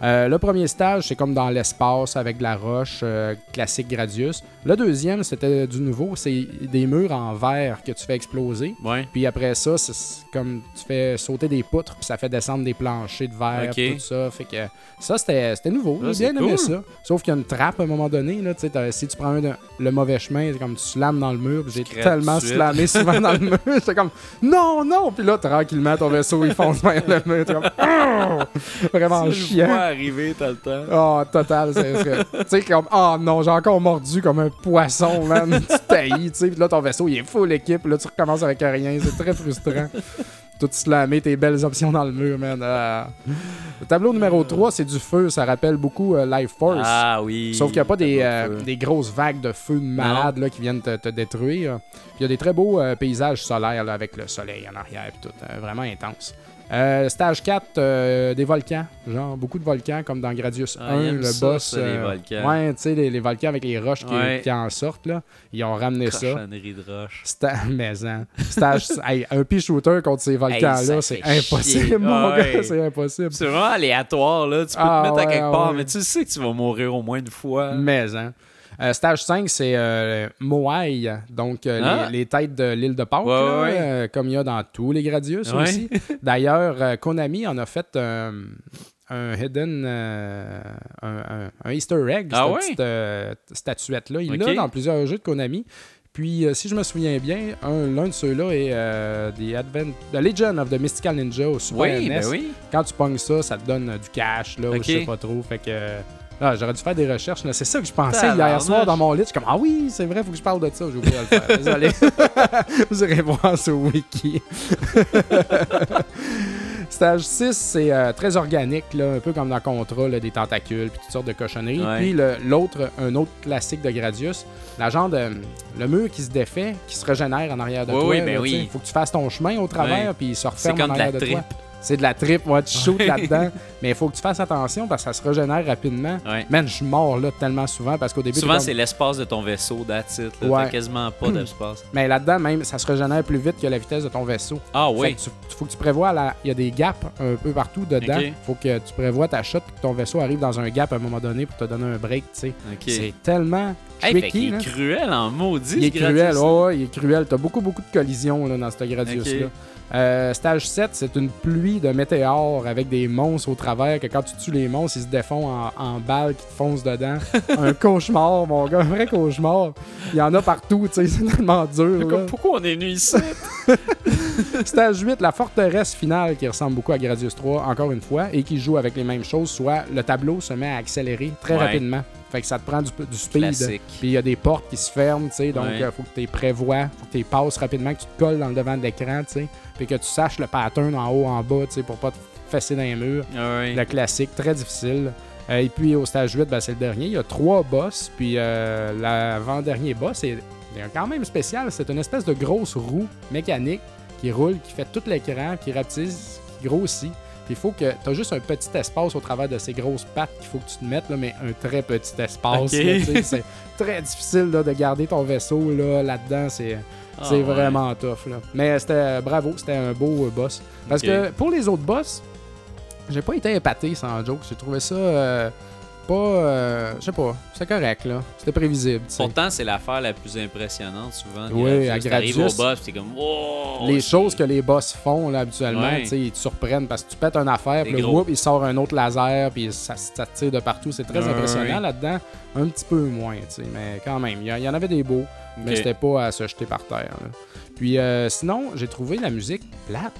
Euh, le premier stage, c'est comme dans l'espace avec de la roche, euh, classique Gradius. Le deuxième, c'était du nouveau, c'est des murs en verre que tu fais exploser. Ouais. Puis après ça, c'est comme tu fais sauter des poutres, puis ça fait descendre des planchers de verre, Ok. tout ça. Fait que ça, c'était nouveau. J'ai bien aimé cool. ça. Sauf qu'il y a une trappe à un moment donné. Là, tu si tu prends un de- le mauvais chemin, c'est comme tu slams dans le mur. J'ai tellement slamé souvent dans le mur. J'étais comme non, non. Puis là, tranquillement, ton vaisseau, il fonce vers le mur. T'es comme Oh! Vraiment Tu chiant. vois arriver, t'as le temps. Oh, total. Tu sais, comme, oh non, j'ai encore mordu comme un poisson, man. tu taillis, tu sais. Puis là, ton vaisseau, il est full équipe. Là, tu recommences avec rien. C'est très frustrant. Tout slammer tes belles options dans le mur, man. Ah. Le tableau numéro 3, c'est du feu. Ça rappelle beaucoup euh, Life Force. Ah oui. Sauf qu'il n'y a pas des, euh, grosses vagues de feu de malades là, qui viennent te, te détruire. Puis il y a des très beaux euh, paysages solaires là, avec le soleil en arrière et tout. euh, vraiment intense. Euh, stage 4, euh, des volcans. Genre beaucoup de volcans comme dans Gradius Ah, 1, il aime le ça, boss. ça, les euh, volcans. Ouais, tu sais, les, les volcans avec les roches qui, Ouais. qui en sortent. Là. Ils ont ramené ça. De roche. Sta- mais hein, stage, hey, un pea shooter contre ces volcans-là, c'est impossible, chier. mon Ouais. gars, c'est impossible. C'est vraiment aléatoire, là. Tu peux Ah, te mettre à quelque part, mais tu sais que tu vas mourir au moins une fois. Mais, hein. Euh, stage 5, c'est euh, Moai, donc euh, Ah. les, les têtes de l'île de Pâques, Ouais, là, ouais. euh, comme il y a dans tous les Gradius Ouais. aussi. D'ailleurs, Konami en a fait un hidden, euh, un, un- un Easter egg, Ah cette ouais? petite euh, statuette-là. Il l'a dans plusieurs jeux de Konami. Puis, euh, si je me souviens bien, un- l'un de ceux-là est The, Advent, The Legend of the Mystical Ninja au Super Oui, NES. ben oui. Quand tu pognes ça, ça te donne du cash, là, ou Ok. je sais pas trop. Fait que. Ah, J'aurais dû faire des recherches. C'est ça que je pensais hier soir dans mon lit. Je suis comme, ah oui, c'est vrai, faut que je parle de ça. J'ai oublié de le faire. Désolé. Vous irez voir sur Wiki. Stage 6, c'est euh, très organique, là, un peu comme dans Contra, là, des tentacules, puis toutes sortes de cochonneries. Ouais. Puis l'autre, un autre classique de Gradius, la genre de. Le mur qui se défait, qui se régénère en arrière de Oui, toi. oui, ben sais. oui. Faut que tu fasses ton chemin au travers, puis il se referme en comme de la arrière de toi. C'est de la tripe, ouais, tu shootes là-dedans. Mais il faut que tu fasses attention parce que ça se régénère rapidement. Ouais. Man, je suis mort là tellement souvent parce qu'au début. Souvent, c'est comme- l'espace de ton vaisseau, là. Ouais. T'as quasiment pas d'espace. Mais là-dedans, même, ça se régénère plus vite que la vitesse de ton vaisseau. Ah Fait oui. que tu, faut que tu prévois, la- il y a des gaps un peu partout dedans. Faut que tu prévois ta shot et que ton vaisseau arrive dans un gap à un moment donné pour te donner un break, tu sais. C'est tellement Hey, fait là. est cruel en maudit. Il est ce cruel, ouais, ouais, il est cruel. T'as beaucoup, beaucoup de collisions là, dans ce Gradius-là. Euh, stage 7, c'est une pluie de météores avec des monstres au travers que quand tu tues les monstres, ils se défont en, en balles qui te foncent dedans. un cauchemar, mon gars, un vrai cauchemar. Il y en a partout, tu sais, c'est tellement dur. Comme, pourquoi on est venu ici? Stage 8, la forteresse finale qui ressemble beaucoup à Gradius 3, encore une fois, et qui joue avec les mêmes choses, soit le tableau se met à accélérer très Ouais. rapidement. Fait que ça te prend du, du speed. Puis il y a des portes qui se ferment, tu sais, donc il Ouais. faut que tu les prévois, faut que tu les passes rapidement, que tu te colles dans le devant de l'écran, tu sais, puis que tu saches le pattern en haut, en bas, tu sais, pour pas te fesser dans les murs. Ah. Le classique, très difficile. Euh, et puis au stage 8, ben, c'est le dernier. Il y a trois boss. Puis euh, l'avant-dernier boss est, est quand même spécial. C'est une espèce de grosse roue mécanique qui roule, qui fait tout l'écran, qui rapetisse, qui grossit. Puis il faut que tu as juste un petit espace au travers de ces grosses pattes qu'il faut que tu te mettes, là, mais un très petit espace. C'est très difficile là, de garder ton vaisseau là, là-dedans. C'est Ah, ouais. vraiment tough. Là. Mais c'était bravo, c'était un beau euh, boss. Parce que pour les autres boss, j'ai pas été épaté sans joke. J'ai trouvé ça euh, pas. euh, je sais pas, c'était correct là. C'était prévisible. Pourtant, c'est l'affaire la plus impressionnante souvent. Oui, à T'arrives au Gradius. boss, t'es comme, wow! les choses que les boss font là, habituellement, Ouais. ils te surprennent parce que tu pètes une affaire, C'est puis le whoop, il sort un autre laser, puis ça, ça tire de partout. C'est très Ouais, impressionnant ouais. là-dedans. Un petit peu moins, tu sais, mais quand même. Il y, en avait des beaux, mais c'était pas à se jeter par terre. là. Puis euh, sinon, j'ai trouvé la musique plate.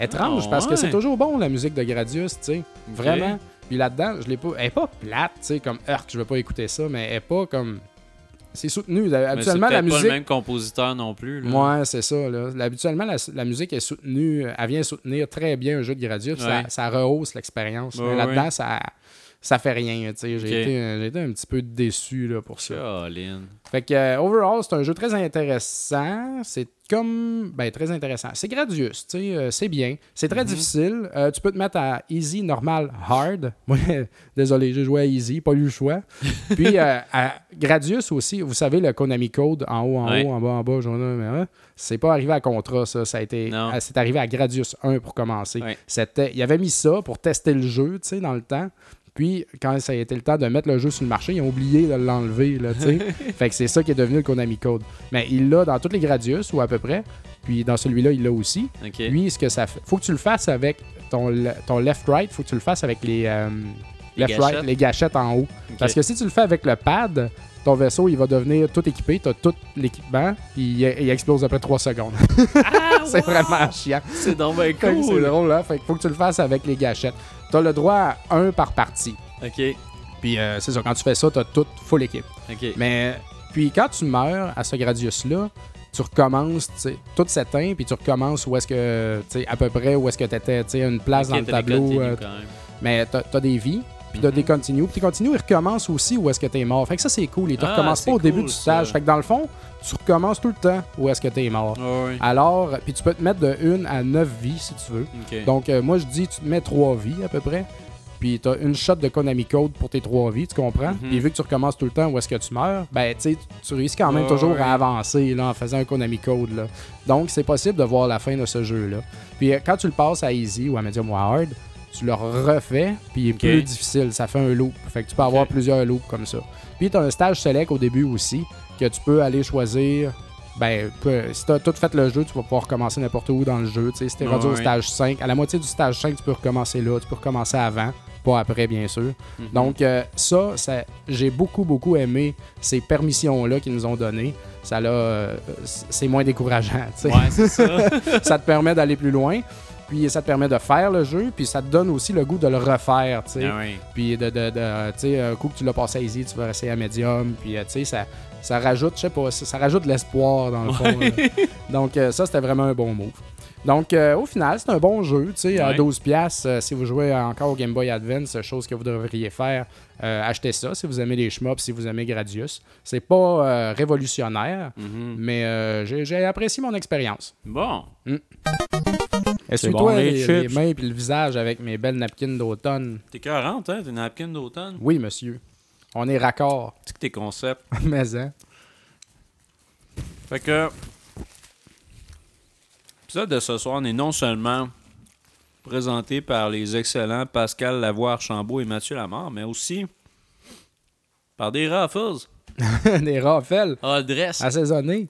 Étrange, Ah, parce que c'est toujours bon la musique de Gradius, tu sais. Vraiment. Puis là-dedans, je l'ai pas. Elle est pas plate, tu sais, comme Heurk, je veux pas écouter ça, mais elle est pas comme. C'est soutenu. Habituellement, la peut-être pas musique. le même compositeur non plus. là. Ouais, c'est ça. Là. Habituellement, la, la musique est soutenue, elle vient soutenir très bien un jeu de Gradius. Ça, Ouais. ça rehausse l'expérience. Ouais, là-dedans, ouais. ça, ça fait rien. sais. J'ai été, j'ai été un petit peu déçu là, pour ça. Fait que, euh, overall, c'est un jeu très intéressant. C'est comme. Ben, très intéressant. C'est Gradius, tu sais, euh, c'est bien. C'est très difficile. Euh, tu peux te mettre à easy, normal, hard. Moi, désolé, j'ai joué à easy, pas eu le choix. Puis, euh, à Gradius aussi, vous savez, le Konami Code, en haut, en Ouais. haut, en bas, en bas, j'en ai, mais, hein, c'est pas arrivé à Contra, ça. ça a été, euh, c'est arrivé à Gradius 1 pour commencer. Ouais. C'était, il avait mis ça pour tester le jeu, tu sais, dans le temps. Puis, quand ça a été le temps de mettre le jeu sur le marché, ils ont oublié de l'enlever, fait que c'est ça qui est devenu le Konami Code. Mais il l'a dans tous les Gradius, ou à peu près. Puis, dans celui-là, il l'a aussi. Ok. Lui, ce que ça fait... Faut que tu le fasses avec ton, ton left-right. Faut que tu le fasses avec les... euh, Les gâchettes? les gâchettes en haut. Parce que si tu le fais avec le pad, ton vaisseau, il va devenir tout équipé. Tu as tout l'équipement, puis il, il explose après 3 secondes. Ah, c'est wow! vraiment chiant. C'est donc Fait que C'est cool. drôle, là. Fait qu'il faut que tu le fasses avec les gâchettes. Tu as le droit à un par partie. Ok. Puis euh, c'est ça, quand tu fais ça, tu as toute full équipe. Ok. Mais puis quand tu meurs à ce Gradius-là, tu recommences, tu sais, tout s'éteint, puis tu recommences où est-ce que, tu sais, à peu près où est-ce que tu étais, tu sais, une place dans le t'as tableau. euh, mais t'as as des vies, puis t'as Mhm. des continues. Puis tes continues, ils recommencent aussi où est-ce que t'es mort. Fait que ça, c'est cool. Ils te Ah, recommencent pas au début du stage. Fait que dans le fond, tu recommences tout le temps où est-ce que t'es mort. Ouais, ouais. Alors, puis tu peux te mettre de 1 à 9 vies si tu veux. Donc, euh, moi, je dis, tu te mets 3 vies à peu près. Puis, tu as une shot de Konami Code pour tes 3 vies, tu comprends? Mhm. Puis, vu que tu recommences tout le temps où est-ce que tu meurs, ben, tu tu réussis quand même Ouais, toujours à avancer là, en faisant un Konami Code. Là. Donc, c'est possible de voir la fin de ce jeu-là. Puis, euh, quand tu le passes à Easy ou à Medium ou à Hard, tu le refais, puis il est plus difficile. Ça fait un loop. Fait que tu peux avoir plusieurs loops comme ça. Puis tu as un stage select au début aussi, que tu peux aller choisir. Ben, peu- si tu as tout fait le jeu, tu vas pouvoir recommencer n'importe où dans le jeu. Si tu es rendu au stage 5, à la moitié du stage 5, tu peux recommencer là. Tu peux recommencer avant, pas après, bien sûr. Mhm. Donc, euh, ça, ça j'ai beaucoup, beaucoup aimé ces permissions-là qu'ils nous ont données. Ça euh, c'est moins décourageant. Ouais, c'est ça. ça te permet d'aller plus loin. Puis ça te permet de faire le jeu, puis ça te donne aussi le goût de le refaire, tu sais. Ah oui. Puis de, de, de- tu sais, un coup que tu l'as passé à easy, tu vas essayer à medium, puis euh, tu sais, ça, ça rajoute, je sais pas, ça, ça rajoute de l'espoir dans le fond. Ouais. Donc euh, ça, c'était vraiment un bon move. Donc euh, au final, c'est un bon jeu, tu sais, à Ouais. 12 pièces si vous jouez encore au Game Boy Advance, chose que vous devriez faire, euh, achetez ça si vous aimez les shmups, si vous aimez Gradius. C'est pas euh, révolutionnaire, Mhm. mais euh, j'ai apprécié mon expérience. Bon. Essuie-toi bon, les les, mains et le visage avec mes belles napkins d'automne? T'es 40, hein? T'es napkin d'automne? Oui, monsieur. On est raccord. Tu que tes concepts. Mais hein. Fait que. L'épisode de ce soir n'est non seulement présenté par les excellents Pascal Lavoie Archambault et Mathieu Lamar, mais aussi par des raffles. des raffles Ah, dress. assaisonnés.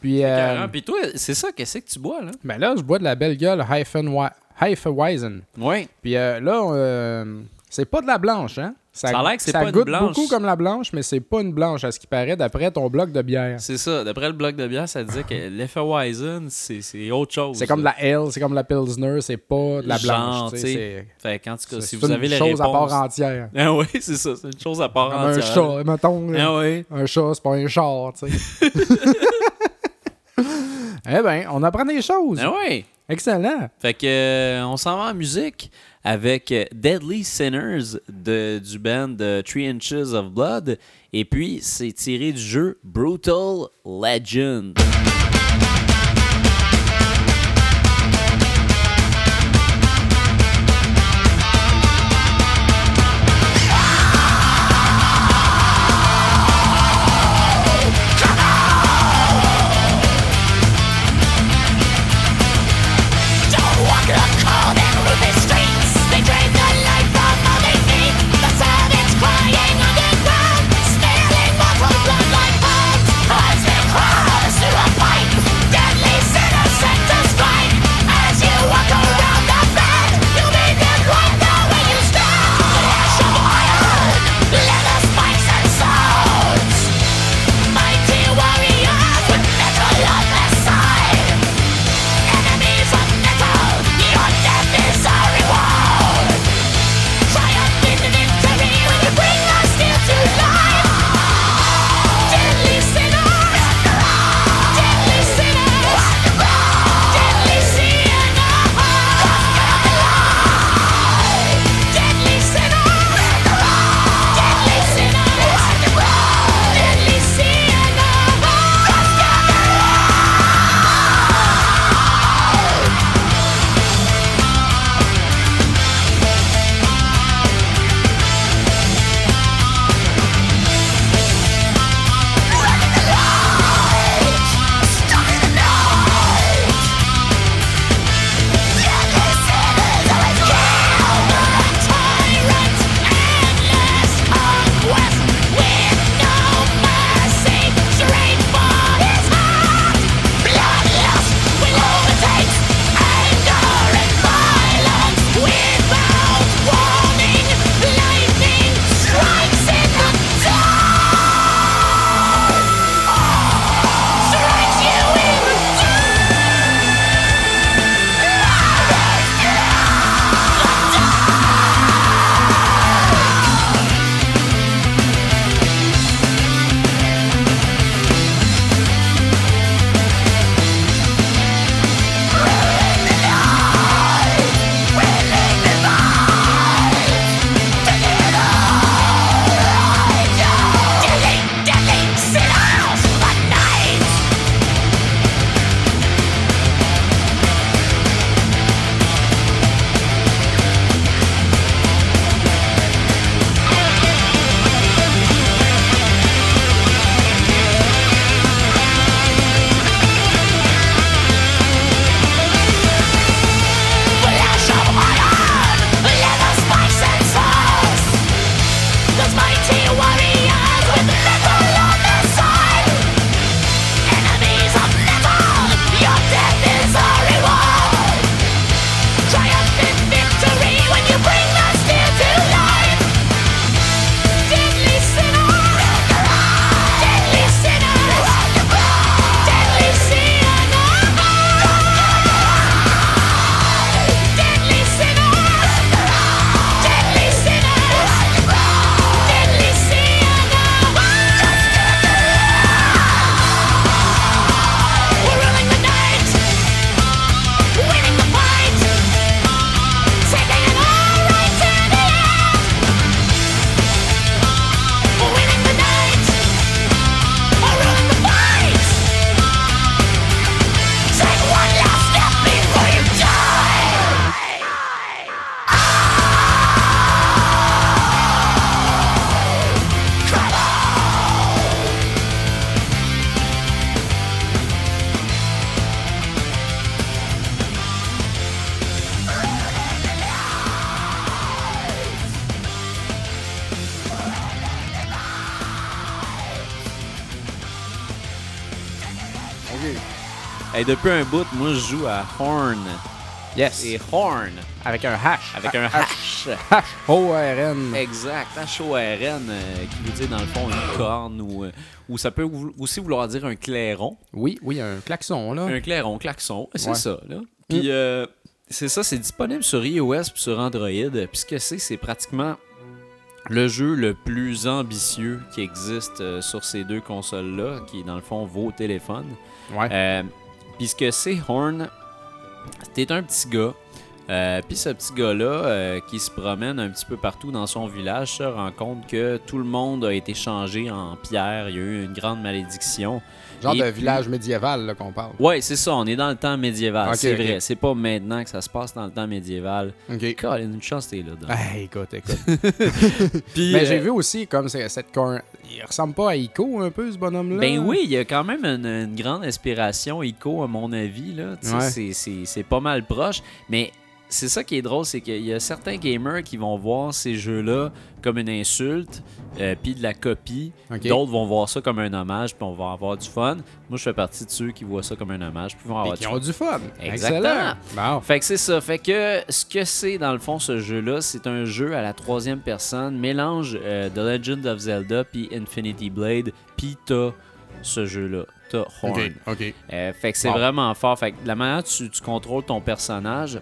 Puis, euh, Puis toi, c'est ça, qu'est-ce que tu bois, là? ben là, je bois de la belle gueule Hefeweizen. Hefeweizen. Oui. Puis euh, là, euh, c'est pas de la blanche, hein? Ça a l'air que c'est ça pas une goûte blanche. beaucoup comme la blanche, mais c'est pas une blanche, à ce qui paraît, d'après ton bloc de bière. C'est ça. D'après le bloc de bière, ça disait que l'effet Weizen, c'est autre chose. C'est comme de la ale, c'est comme de la Pilsner, c'est pas de la Genre, blanche. C'est une avez chose à part entière. Ah oui, c'est ça. C'est une chose à part Comme un entière. chat, mettons. Ah oui. Un chat, c'est pas un char, tu sais. eh ben, on apprend des choses. Ah oui. Excellent. Fait que euh, on s'en va en musique avec Deadly Sinners de, du band Three Inches of Blood. Et puis, c'est tiré du jeu Brutal Legend. Depuis un bout, moi, je joue à Horn. Yes. Et Horn, Avec un hash. avec un H. hash. O-R-N. Exact, H-O-R-N, euh, qui veut dire dans le fond une corne ou, euh, ou ça peut vou- aussi vouloir dire un clairon. Oui, oui, un klaxon, là. Un clairon, klaxon, c'est Ouais. ça. Là. Puis euh, c'est ça, c'est disponible sur iOS et sur Android. Puis ce que c'est, c'est pratiquement le jeu le plus ambitieux qui existe euh, sur ces deux consoles-là, qui est dans le fond vos téléphones. Ouais. Euh, Puis ce que c'est, Horn, t'es un petit gars. Euh, Puis ce petit gars-là, euh, qui se promène un petit peu partout dans son village, se rend compte que tout le monde a été changé en pierre. Il y a eu une grande malédiction. Genre Et de puis- village médiéval, là, qu'on parle. Ouais, c'est ça, on est dans le temps médiéval. C'est vrai. C'est pas maintenant que ça se passe dans le temps médiéval. OK. Colin, une chance, t'es là. Hey, écoute, écoute. Puis, Mais euh, j'ai vu aussi, comme c'est- cette. Il ressemble pas à Ico un peu, ce bonhomme-là. Ben oui, il y a quand même une, une grande inspiration Ico, à mon avis. Là. Tu sais, Ouais. c'est- c'est- C'est pas mal proche. Mais c'est ça qui est drôle, c'est qu'il y a certains gamers qui vont voir ces jeux-là comme une insulte, euh, puis de la copie. D'autres vont voir ça comme un hommage, puis on va avoir du fun. Moi, je fais partie de ceux qui voient ça comme un hommage, puis vont avoir qui du ont fun. du fun. Exactement. Bon. Fait que c'est ça. Fait que ce que c'est dans le fond ce jeu-là, c'est un jeu à la troisième personne, mélange euh, The Legend of Zelda puis Infinity Blade, puis t'as ce jeu-là, t'as Horn. Euh, fait que c'est Bon. vraiment fort. Fait que la manière dont tu, tu contrôles ton personnage,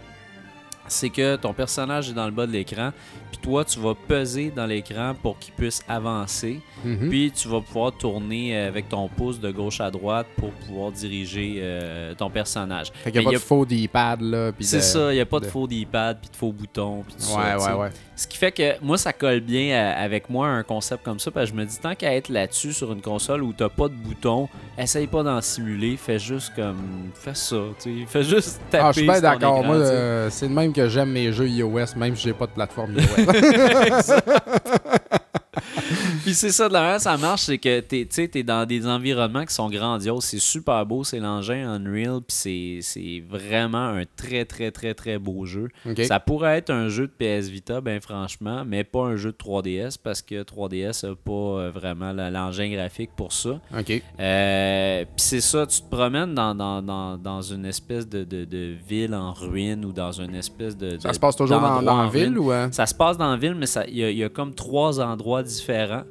c'est que ton personnage est dans le bas de l'écran, puis toi tu vas peser dans l'écran pour qu'il puisse avancer. Mhm. Puis tu vas pouvoir tourner euh, avec ton pouce de gauche à droite pour pouvoir diriger euh, ton personnage. Fait qu'il n'y a pas de faux D-pad, là. C'est ça, il n'y a pas de, faux D-pad, puis de faux boutons, puis tout ça. Ouais, sais. ouais, ouais. Ce qui fait que moi, ça colle bien à- avec moi un concept comme ça, parce que je me dis, tant qu'à être là-dessus sur une console où t'as pas de boutons, essaye pas d'en simuler, fais juste comme. Fais ça, tu sais. Fais juste taper. Ah, je suis bien d'accord. Moi, euh, c'est de même que j'aime mes jeux iOS, même si j'ai pas de plateforme iOS. Puis c'est ça, de la manière ça marche, c'est que t'es, tu t'es dans des environnements qui sont grandioses. C'est super beau, c'est l'engin Unreal, puis c'est, vraiment un très, très, très, très beau jeu. Ça pourrait être un jeu de PS Vita, ben franchement, mais pas un jeu de 3DS parce que 3DS n'a pas euh, vraiment l'engin graphique pour ça. OK. Euh, Puis c'est ça, tu te promènes dans, dans, dans, dans une espèce de, de, de ville en ruine ou dans une espèce de. Ça se passe toujours dans, la ville ruine. ou... euh? Ça se passe dans la ville, mais il y, y a comme trois endroits différents.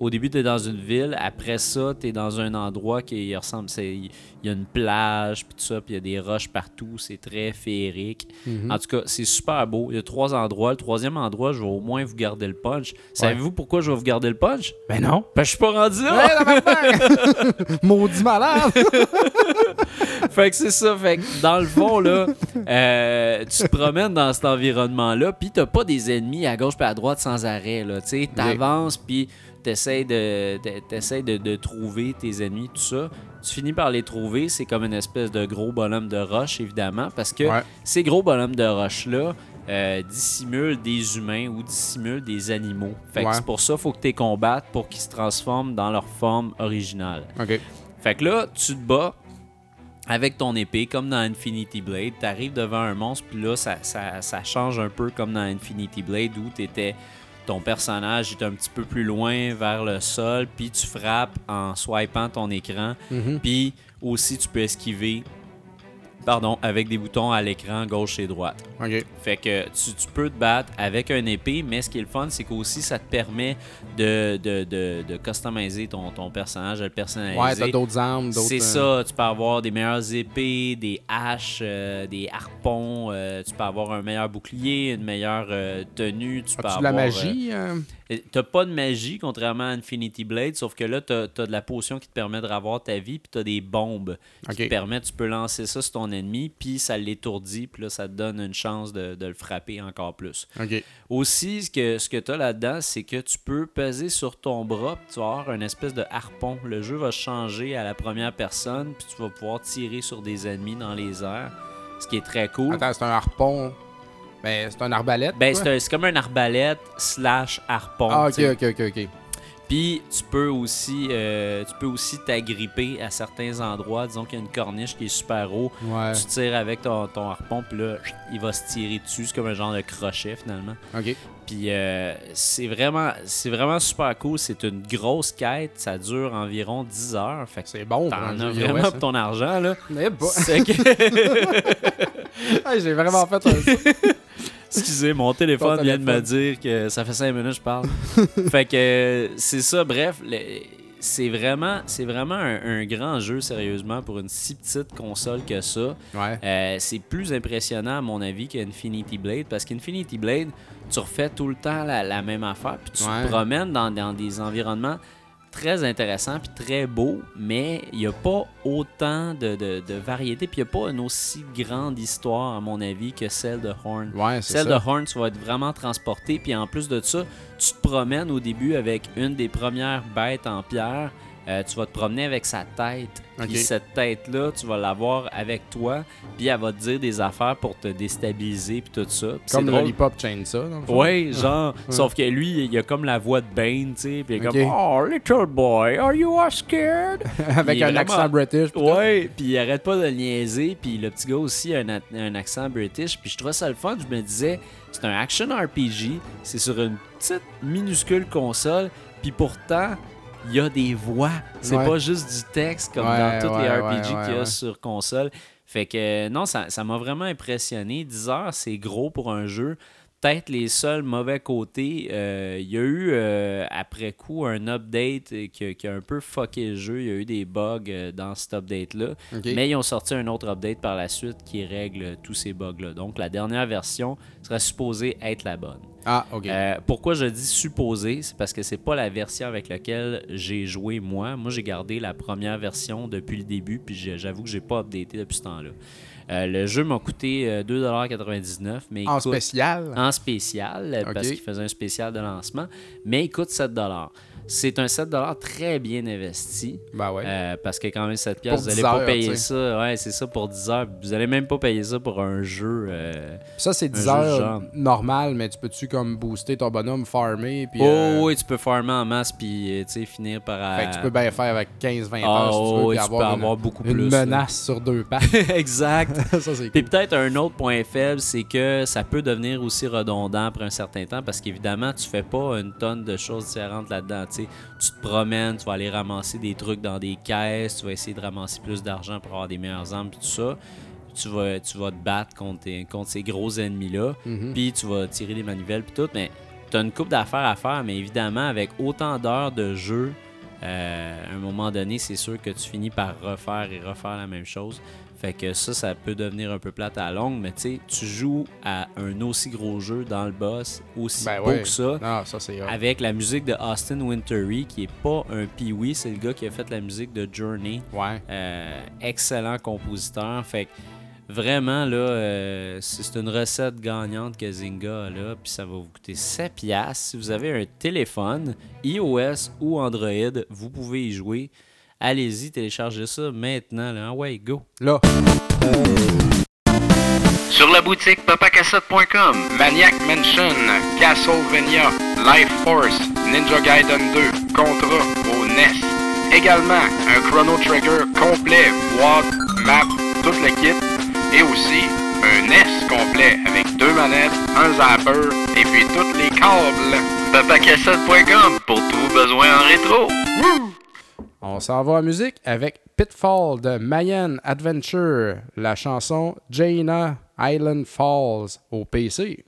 Au début, tu es dans une ville. Après ça, tu es dans un endroit qui ressemble. Il y a une plage, puis tout ça, puis il y a des roches partout. C'est très féerique. Mhm. En tout cas, c'est super beau. Il y a trois endroits. Le troisième endroit, je vais au moins vous garder le punch. Savez-vous pourquoi je vais vous garder le punch? Ben non. Ben, je suis pas rendu là! Tabarnak! Maudit malade! fait que c'est ça. Fait que dans le fond, là, euh, tu te promènes dans cet environnement-là, puis t'as pas des ennemis à gauche et à droite sans arrêt. Tu sais, t'avances, puis t'essayes de, de, de trouver tes ennemis, tout ça. Tu finis par les trouver. C'est comme une espèce de gros bonhomme de roche, évidemment, parce que Ouais. ces gros bonhommes de roche-là euh, dissimulent des humains ou dissimulent des animaux. Fait Ouais. c'est pour ça qu'il faut que tu les combattes pour qu'ils se transforment dans leur forme originale. Fait que là, tu te bats avec ton épée, comme dans Infinity Blade. Tu arrives devant un monstre, puis là, ça, ça- ça change un peu comme dans Infinity Blade, où t'étais, ton personnage est un petit peu plus loin vers le sol, puis tu frappes en swipant ton écran, Mhm. puis aussi tu peux esquiver. Pardon, avec des boutons à l'écran gauche et droite. OK. Fait que tu, tu peux te battre avec un épée, mais ce qui est le fun, c'est qu'aussi ça te permet de, de, de, de customiser ton, ton personnage, de le personnaliser. Ouais, t'as d'autres armes, d'autres... C'est euh, ça, tu peux avoir des meilleures épées, des haches, euh, des harpons, euh, tu peux avoir un meilleur bouclier, une meilleure euh, tenue, tu peux As-tu avoir... de la magie? T'as pas de magie, contrairement à Infinity Blade, sauf que là, t'as as de la potion qui te permet de revoir ta vie, puis t'as des bombes qui te permettent, tu peux lancer ça sur ton ennemi, puis ça l'étourdit, puis là, ça te donne une chance de, de le frapper encore plus. Aussi, ce que, ce que tu as là-dedans, c'est que tu peux peser sur ton bras, puis tu vas avoir une espèce de harpon. Le jeu va changer à la première personne, puis tu vas pouvoir tirer sur des ennemis dans les airs, ce qui est très cool. Attends, c'est un harpon. Ben, c'est un arbalète. Ben, c'est comme un arbalète slash harpon. Ah, ok, ok, ok, ok. Puis tu peux aussi euh, tu peux aussi t'agripper à certains endroits. Disons qu'il y a une corniche qui est super haut. Ouais. Tu tires avec ton, ton harpon, puis là, il va se tirer dessus. C'est comme un genre de crochet finalement. Ok. Puis euh, c'est vraiment, c'est vraiment super cool. C'est une grosse quête. Ça dure environ 10 heures. Fait C'est bon t'en as jeu vraiment pour ton argent, là. hein. Mais pas. C'est que- Hey, J'ai vraiment fait un. Excusez, mon téléphone vient de me dire que ça fait 5 minutes que je parle. fait que c'est ça, bref, c'est vraiment, c'est vraiment un, un grand jeu, sérieusement, pour une si petite console que ça. Ouais. Euh, c'est plus impressionnant, à mon avis, qu'Infinity Blade, parce qu'Infinity Blade, tu refais tout le temps la, la même affaire, puis tu Ouais. te promènes dans, dans des environnements très intéressants puis très beaux, mais il n'y a pas autant de, de, de variété, puis il n'y a pas une aussi grande histoire, à mon avis, que celle de Horn. Ouais, Celle ça. de Horn, tu vas être vraiment transporté. Puis en plus de ça, tu te promènes au début avec une des premières bêtes en pierre. Euh, tu vas te promener avec sa tête. Puis cette tête-là, tu vas l'avoir avec toi. Puis elle va te dire des affaires pour te déstabiliser. Puis tout ça. C'est Comme. Lollipop Chainsaw, dans le fond. Ouais, genre. Sauf que lui, il a comme la voix de Bane, tu sais. Puis il est comme Oh, little boy, are you scared? Avec un vraiment- accent british. pis. Ouais, puis il arrête pas de niaiser, puis le petit gars aussi a un, a- un accent british, puis je trouvais ça le fun, je me disais, c'est un action RPG, c'est sur une petite minuscule console, puis pourtant, il y a des voix, c'est Ouais. pas juste du texte comme Ouais, dans tous les RPG qu'il y a sur console. Fait que non, ça ça m'a vraiment impressionné. 10 heures, c'est gros pour un jeu. Peut-être les seuls mauvais côtés, euh, il y a eu euh, après coup un update qui, a- qui a un peu fucké le jeu. Il y a eu des bugs euh, dans cet update-là. Mais ils ont sorti un autre update par la suite qui règle tous ces bugs-là. Donc la dernière version serait supposée être la bonne. Ah, ok. Euh, pourquoi je dis supposé, c'est parce que c'est pas la version avec laquelle j'ai joué moi. Moi, j'ai gardé la première version depuis le début, puis j'avoue que j'ai pas updaté depuis ce temps-là. Euh, le jeu m'a coûté euh, 2,99$, mais en spécial? en spécial, parce qu'il faisait un spécial de lancement, mais il coûte 7$. C'est un 7$ très bien investi. Ben ouais. Euh, parce que quand même 7 pièces, vous 10 allez pas heures, payer ça. Ouais, c'est ça pour 10 heures. Vous allez même pas payer ça pour un jeu. euh, ça, c'est 10 jeu de heures normal, mais tu peux-tu comme booster ton bonhomme, farmer, puis... Oh euh, oui, tu peux farmer en masse puis tu sais finir par. Fait que tu peux bien faire avec 15-20 Ah, heures si tu veux, oui, puis tu peux avoir, une, avoir beaucoup une plus, là. menace sur deux pattes. exact. ça, c'est Puis peut-être un autre point faible, c'est que ça peut devenir aussi redondant après un certain temps parce qu'évidemment, tu fais pas une tonne de choses différentes là-dedans. Tu te promènes, tu vas aller ramasser des trucs dans des caisses, tu vas essayer de ramasser plus d'argent pour avoir des meilleures armes, puis tout ça. Tu vas, tu vas te battre contre, tes- contre ces gros ennemis-là, Mhm. puis tu vas tirer des manivelles, puis tout. Mais tu as une coupe d'affaires à faire, mais évidemment, avec autant d'heures de jeu, euh, à un moment donné, c'est sûr que tu finis par refaire et refaire la même chose. Fait que ça, ça peut devenir un peu plate à la longue, mais tu sais, tu joues à un aussi gros jeu dans le boss, aussi Ben beau ouais. que ça, Non, avec la musique de Austin Wintory, qui est pas un Pee-Wee, c'est le gars qui a fait la musique de Journey. Ouais. Euh, excellent compositeur. Fait que vraiment, là, euh, c'est c'est une recette gagnante que Zynga a là. Puis ça va vous coûter 7 piastres. Si vous avez un téléphone, iOS ou Android, vous pouvez y jouer. Allez-y, téléchargez ça maintenant. Là. Ah Ouais, go! Là. Sur la boutique papacassette.com, Maniac Mansion, Castlevania, Life Force, Ninja Gaiden 2, Contra au NES. Également, un Chrono Trigger complet, boîte, map, tout le kit. Et aussi, un NES complet avec deux manettes, un zapper et puis tous les câbles. papacassette.com pour tous vos besoins en rétro. On s'en va en musique avec Pitfall de Mayan Adventure, la chanson Jaina Island Falls au PC.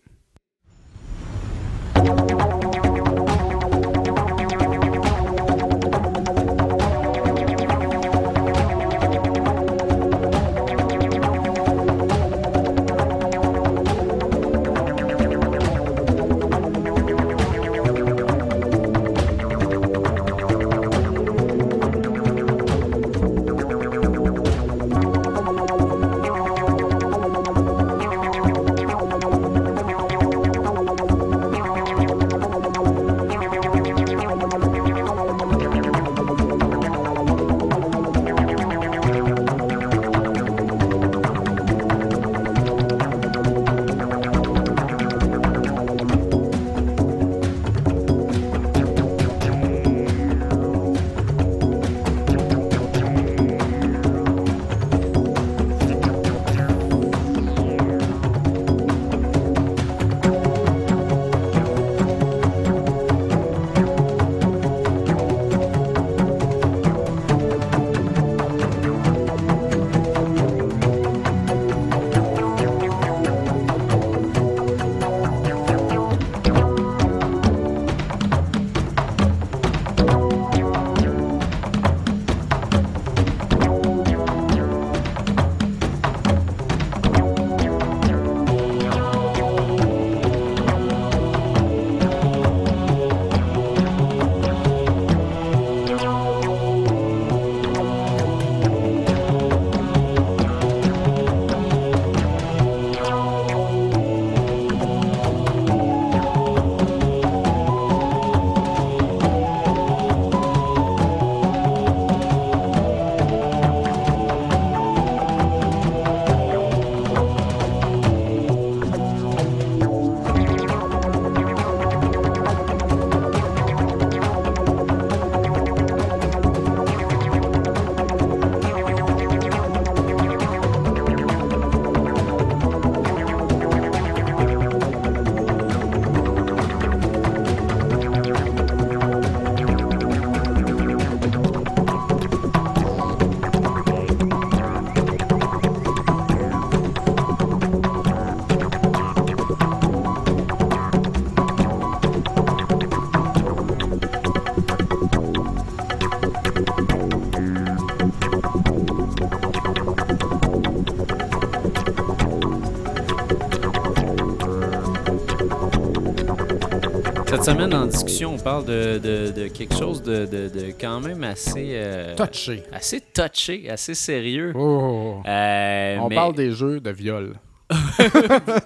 Semaine, en discussion, on parle de, de- de quelque chose de, de- de quand même assez... euh, Touché. Assez touché, assez sérieux. Oh. Euh, On mais- parle des jeux de viol.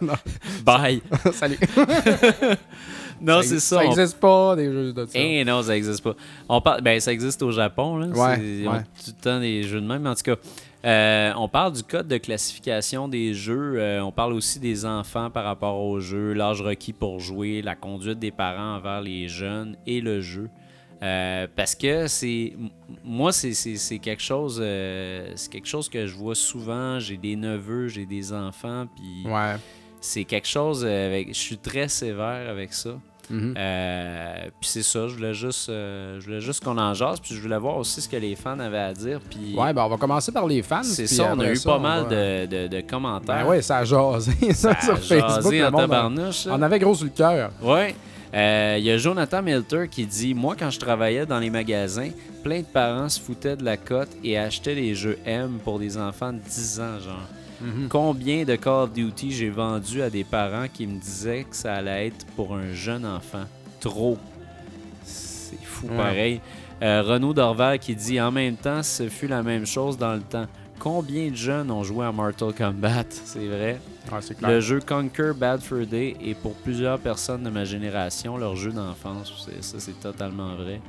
Bye. Salut. Non, c'est ça. Ça on- n'existe pas, des jeux de ça. Eh non, ça existe pas. On parle, ben, ça existe au Japon. Là. Ouais, ouais. tout le temps des jeux de même. En tout cas, euh, on parle du code de classification des jeux. Euh, on parle aussi des enfants par rapport aux jeux, l'âge requis pour jouer, la conduite des parents envers les jeunes et le jeu. Euh, parce que c'est moi c'est quelque chose c'est quelque chose que je vois souvent j'ai des neveux j'ai des enfants puis Ouais. c'est quelque chose avec je suis très sévère avec ça Mhm. euh, puis c'est ça, je voulais juste, euh, je voulais juste qu'on en jase, puis je voulais voir aussi ce que les fans avaient à dire. Puis Ouais, ben on va commencer par les fans. c'est ça, on a eu ça, pas mal va- de, de- de commentaires. Ben ouais, ça a jasé ça, Ça sur a Facebook. jasé le en monde en- tabarnouche, ça. On avait gros sur le cœur. Ouais. Euh, Il y a Jonathan Milter qui dit Moi, quand je travaillais dans les magasins, plein de parents se foutaient de la cote et achetaient les jeux M pour des enfants de 10 ans, genre. Combien de Call of Duty j'ai vendu à des parents qui me disaient que ça allait être pour un jeune enfant? Trop. C'est fou Ouais. pareil. Euh, Renaud Dorval qui dit En même temps, ce fut la même chose dans le temps. Combien de jeunes ont joué à Mortal Kombat? C'est vrai. Ouais, clair. Le jeu Conquer Bad Fur Day est pour plusieurs personnes de ma génération leur jeu d'enfance. Ça, c'est totalement vrai.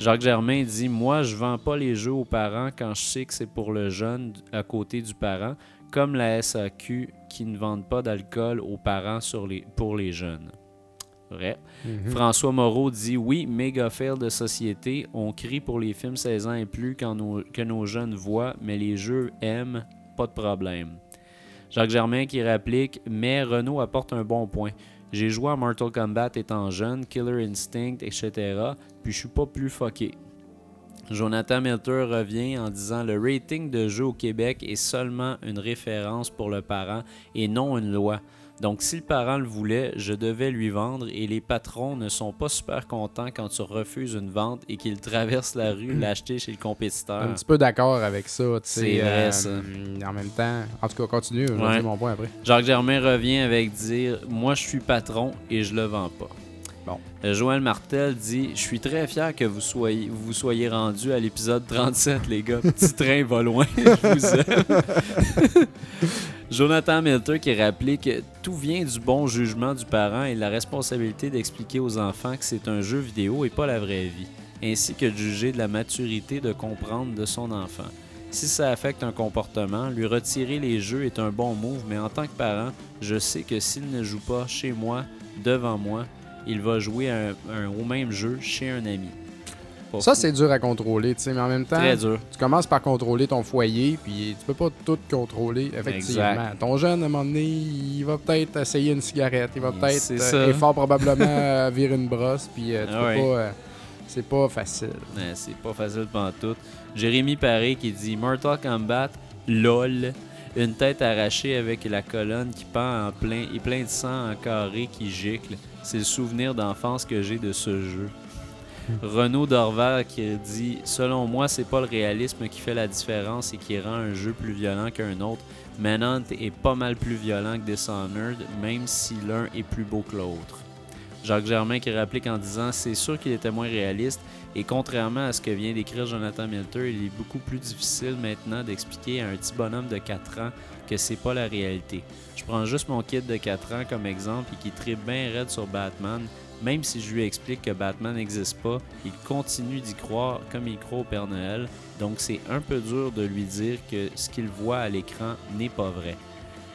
Jacques Germain dit Moi, je vends pas les jeux aux parents quand je sais que c'est pour le jeune à côté du parent, comme la SAQ qui ne vendent pas d'alcool aux parents sur les, pour les jeunes. Vrai. Mhm. François Moreau dit Oui, méga fail de société. On crie pour les films 16 ans et plus quand nos- que nos jeunes voient, mais les jeux aiment, pas de problème. Jacques Germain qui réplique Mais Renault apporte un bon point. J'ai joué à Mortal Kombat étant jeune, Killer Instinct, etc. Puis je suis pas plus fucké. Jonathan Milter revient en disant le rating de jeu au Québec est seulement une référence pour le parent et non une loi. Donc si le parent le voulait, je devais lui vendre et les patrons ne sont pas super contents quand tu refuses une vente et qu'ils traversent la rue l'acheter chez le compétiteur. Un petit peu d'accord avec ça. tu sais, C'est vrai, euh, ça. En même temps, en tout cas, continue. Je vais Ouais. dire mon point après. Jacques Germain revient avec dire Moi, je suis patron et je le vends pas. Bon. Euh, Joël Martel dit Je suis très fier que vous soyez, vous soyez rendu à l'épisode 37, les gars. Petit train va loin. je vous aime. Jonathan Milter qui rappelé que tout vient du bon jugement du parent et la responsabilité d'expliquer aux enfants que c'est un jeu vidéo et pas la vraie vie, ainsi que de juger de la maturité de comprendre de son enfant. Si ça affecte un comportement, lui retirer les jeux est un bon move, mais en tant que parent, je sais que s'il ne joue pas chez moi, devant moi, il va jouer un- un- au même jeu chez un ami. Pas Ça, c'est dur à contrôler, tu sais, mais en même temps, très dur. tu commences par contrôler ton foyer, puis tu peux pas tout contrôler, effectivement. Exact. Ton jeune, à un moment donné, il va peut-être essayer une cigarette, il va Il- peut-être, c'est euh, et fort probablement, euh, virer une brosse, puis euh, tu Ah peux ouais. pas... euh, c'est pas facile. Ouais, c'est pas facile tout. Jérémy Paré qui dit Mortal Kombat, lol. Une tête arrachée avec la colonne qui pend en plein et plein de sang en carré qui gicle. C'est le souvenir d'enfance que j'ai de ce jeu. Renaud Dorval qui dit Selon moi, c'est pas le réalisme qui fait la différence et qui rend un jeu plus violent qu'un autre. Manhunt est pas mal plus violent que Dishonored, même si l'un est plus beau que l'autre. Jacques Germain qui réplique en disant C'est sûr qu'il était moins réaliste et contrairement à ce que vient d'écrire Jonathan Milter, il est beaucoup plus difficile maintenant d'expliquer à un petit bonhomme de 4 ans que c'est pas la réalité. Je prends juste mon kid de 4 ans comme exemple et qui tripe bien raide sur Batman. Même si je lui explique que Batman n'existe pas, il continue d'y croire comme il croit au Père Noël. Donc c'est un peu dur de lui dire que ce qu'il voit à l'écran n'est pas vrai.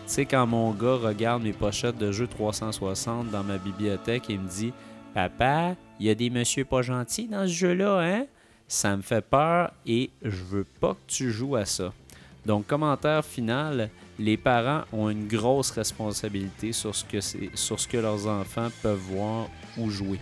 Tu sais, quand mon gars regarde mes pochettes de jeux 360 dans ma bibliothèque et me dit Papa, il y a des messieurs pas gentils dans ce jeu-là, hein Ça me fait peur et je veux pas que tu joues à ça. Donc, commentaire final les parents ont une grosse responsabilité sur ce que, leurs enfants peuvent voir ou jouer.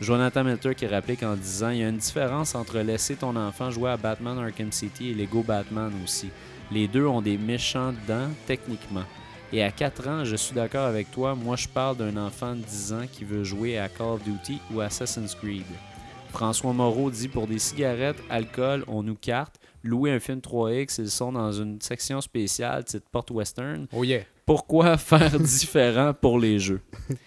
Jonathan Milter qui réplique en disant Il y a une différence entre laisser ton enfant jouer à Batman Arkham City et Lego Batman aussi. Les deux ont des méchants dedans, techniquement. Et à 4 ans, je suis d'accord avec toi, moi je parle d'un enfant de 10 ans qui veut jouer à Call of Duty ou Assassin's Creed. François Moreau dit pour des cigarettes, alcool, on nous carte. Louer un film 3X, ils sont dans une section spéciale, titre porte western. Oh yeah. Pourquoi faire différent pour les jeux?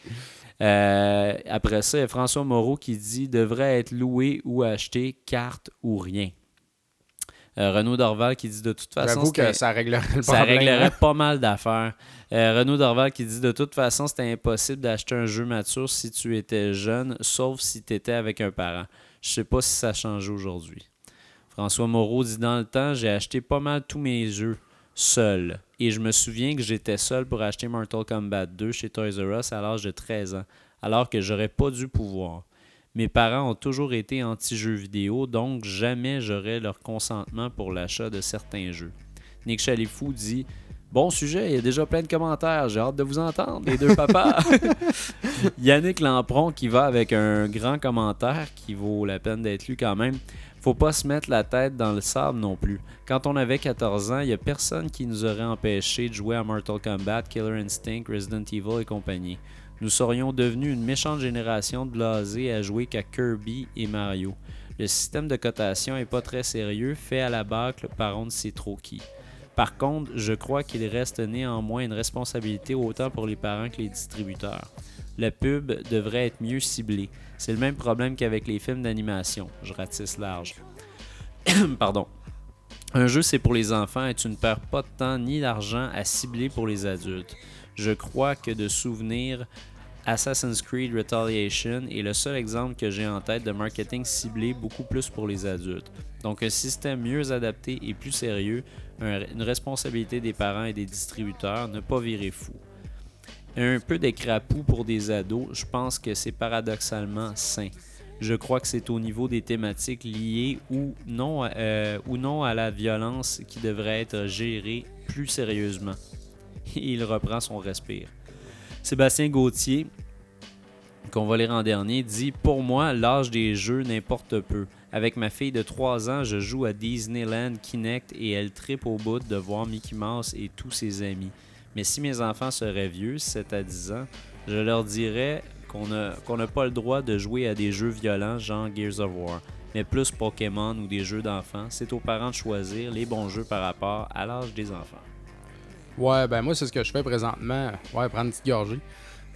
Euh, après ça, il y a François Moreau qui dit devrait être loué ou acheté, carte ou rien. Euh, Renaud Dorval qui dit de toute façon. J'avoue que ça réglerait le ça problème. réglerait pas mal d'affaires. Euh, Renaud Dorval qui dit de toute façon, c'était impossible d'acheter un jeu mature si tu étais jeune, sauf si tu étais avec un parent. Je sais pas si ça a changé aujourd'hui. François Moreau dit dans le temps, j'ai acheté pas mal tous mes jeux seul. Et je me souviens que j'étais seul pour acheter Mortal Kombat 2 chez Toys R Us à l'âge de 13 ans, alors que j'aurais pas dû pouvoir. Mes parents ont toujours été anti-jeux vidéo, donc jamais j'aurais leur consentement pour l'achat de certains jeux. Nick Chalifou dit Bon sujet, il y a déjà plein de commentaires, j'ai hâte de vous entendre, les deux papas. Yannick Lampron qui va avec un grand commentaire qui vaut la peine d'être lu quand même. Faut pas se mettre la tête dans le sable non plus. Quand on avait 14 ans, il y a personne qui nous aurait empêché de jouer à Mortal Kombat, Killer Instinct, Resident Evil et compagnie. Nous serions devenus une méchante génération de blasés à jouer qu'à Kirby et Mario. Le système de cotation est pas très sérieux, fait à la bâcle par on ne sait trop qui. Par contre, je crois qu'il reste néanmoins une responsabilité autant pour les parents que les distributeurs. La pub devrait être mieux ciblée. C'est le même problème qu'avec les films d'animation. Je ratisse large. Pardon. Un jeu, c'est pour les enfants et tu ne perds pas de temps ni d'argent à cibler pour les adultes. Je crois que de souvenir, Assassin's Creed Retaliation est le seul exemple que j'ai en tête de marketing ciblé beaucoup plus pour les adultes. Donc un système mieux adapté et plus sérieux, un- une responsabilité des parents et des distributeurs, ne pas virer fou. Un peu d'écrapou pour des ados, je pense que c'est paradoxalement sain. Je crois que c'est au niveau des thématiques liées ou non, euh, ou non à la violence qui devrait être gérée plus sérieusement. Il reprend son respire. Sébastien Gauthier, qu'on va lire en dernier, dit Pour moi, l'âge des jeux n'importe peu. Avec ma fille de 3 ans, je joue à Disneyland Kinect et elle tripe au bout de voir Mickey Mouse et tous ses amis. Mais si mes enfants seraient vieux, 7 à 10 ans, je leur dirais qu'on n'a qu'on n'a pas le droit de jouer à des jeux violents genre Gears of War, mais plus Pokémon ou des jeux d'enfants. C'est aux parents de choisir les bons jeux par rapport à l'âge des enfants. Ouais, ben moi, c'est ce que je fais présentement. Ouais, prendre une petite gorgée.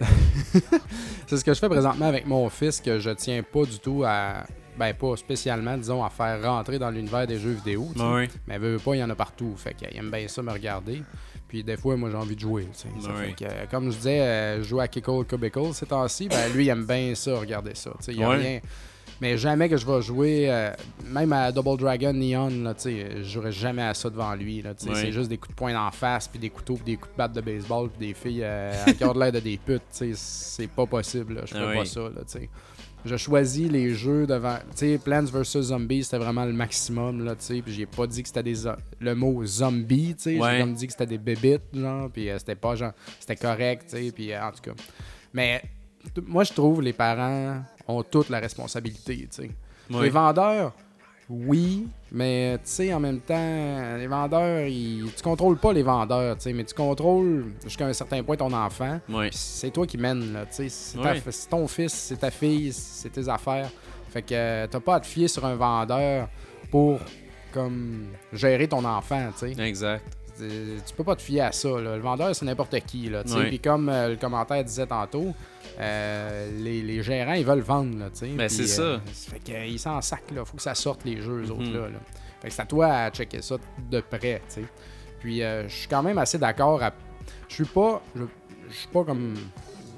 c'est ce que je fais présentement avec mon fils que je tiens pas du tout à. Ben, pas spécialement, disons, à faire rentrer dans l'univers des jeux vidéo. tu sais. Oui. Mais veut, veut pas, il y en a partout. Fait qu'il aime bien ça me regarder. Puis des fois, moi, j'ai envie de jouer. tu sais. Ça Oui. fait que, comme je disais, euh, je joue à Kickle Cubicle ces temps-ci. Ben, lui, il aime bien ça, regarder ça. tu sais. Il y a rien. Mais jamais que je vais jouer, euh, même à Double Dragon Neon, là, je jouerai jamais à ça devant lui. là. C'est juste des coups de poing d'en face, puis des couteaux, puis des coups de batte de baseball, puis des filles euh, qui ont de l'air de des putes. C'est pas possible. Je fais Ah pas oui. ça. Là, tu sais. je choisis les jeux devant. Tu sais, Plants vs Zombies, c'était vraiment le maximum. Là, tu sais. Puis j'ai pas dit que c'était des. Le mot zombie, tu sais. Ouais. J'ai comme dit que c'était des bébites, genre. Puis euh, c'était pas genre. C'était correct, tu sais. Puis euh, en tout cas. Mais moi, je trouve les parents ont toute la responsabilité. Les vendeurs, oui, mais tu sais, en même temps, les vendeurs, ils- tu contrôles pas les vendeurs, tu sais, mais tu contrôles jusqu'à un certain point ton enfant. C'est toi qui mènes, là, tu sais. C'est ta- ton fils, c'est ta fille, c'est tes affaires. Fait que t'as pas à te fier sur un vendeur pour, comme, gérer ton enfant, tu sais. Exact. Tu peux pas te fier à ça. là. Le vendeur, c'est n'importe qui. Là. Puis comme euh, le commentaire disait tantôt, euh, les, les gérants, ils veulent vendre. Là. Ben, Puis, c'est ça. euh, fait qu'ils s'en sac. Il faut que ça sorte les jeux, eux autres. Là, là. Fait que c'est à toi à checker ça de près. Puis je suis quand même assez d'accord. à- Je suis pas. Je suis pas comme.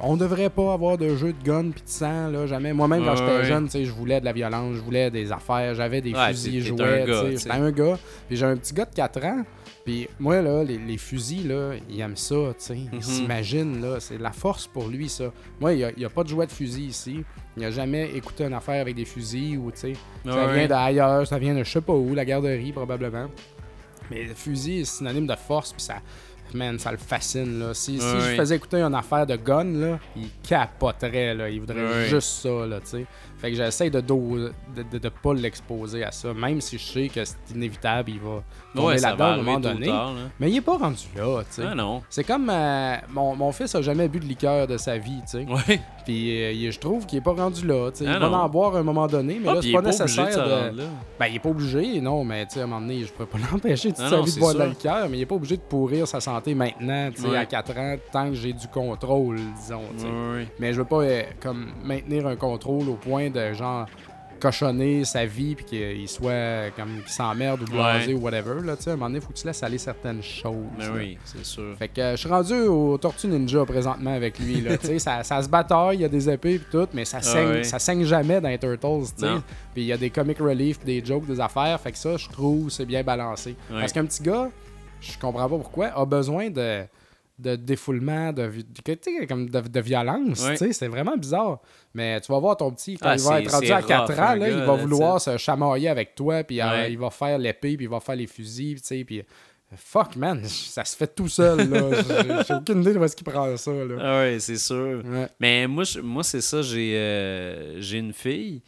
On devrait pas avoir de jeux de gun pis de sang, là, jamais. Moi-même, quand j'étais jeune, tu sais, je voulais de la violence, je voulais des affaires, j'avais des Ouais, fusils, tu J'étais un gars. Puis j'ai un petit gars de 4 ans. Puis moi, là, les, les fusils, là, il aime ça, tu sais. Il Mhm. s'imagine, là. C'est la force pour lui, ça. Moi, il n'y a, pas de jouet de fusil ici. Il n'a jamais écouté une affaire avec des fusils ou, tu sais. Ça vient d'ailleurs, ça vient de je sais pas où, la garderie, probablement. Mais le fusil est synonyme de force, puis ça. Man, ça le fascine, là. Si, je faisais écouter une affaire de gun, là, il capoterait, là. Il voudrait Ouais. juste ça, là, tu sais. Fait que j'essaie de, de pas l'exposer à ça, même si je sais que c'est inévitable, il va tomber Ouais, là-dedans à un moment donné. tard. Mais il est pas rendu là, tu sais. Ah non. C'est comme euh, mon, mon fils a jamais bu de liqueur de sa vie, tu sais. Ouais. Puis euh, je trouve qu'il est pas rendu là. Ah il va non. en boire à un moment donné, mais Ah, là c'est pas pas de nécessaire de. Ben il est pas obligé, non, mais à un moment donné, je pourrais pas l'empêcher toute Ah non, de boire de la sûr. liqueur, mais il est pas obligé de pourrir sa santé maintenant, Ouais. à 4 ans, tant que j'ai du contrôle, disons. Mais je veux pas euh, comme maintenir un contrôle au point de genre cochonner sa vie puis qu'il soit euh, comme qu'il s'emmerde ou blasé Ouais. ou whatever là, tu sais, à un moment donné, faut que tu laisses aller certaines choses. Mais là. oui, c'est sûr. Fait que euh, je suis rendu au Tortue Ninja présentement avec lui. Là, Tu sais, ça, ça se bataille, il y a des épées et tout, mais ça saigne, Ah ouais. ça saigne jamais dans les Turtles. Puis il y a des comic relief, des jokes, des affaires. Fait que ça, je trouve, c'est bien balancé. Ouais. Parce qu'un petit gars, je comprends pas pourquoi, a besoin de, de défoulement, de, comme de, de violence. C'est vraiment bizarre. Mais tu vas voir ton petit, quand Ah, il va être rendu à 4 rough, ans, là, gars, il va vouloir se chamailler avec toi, puis euh, Ouais. il va faire l'épée, puis il va faire les fusils, puis Fuck, man, ça se fait tout seul, là. J'ai- aucune idée de où est-ce qu'il prend ça, là. Ah ouais, c'est sûr. Ouais. Mais moi, je- moi c'est ça, j'ai euh, une fille,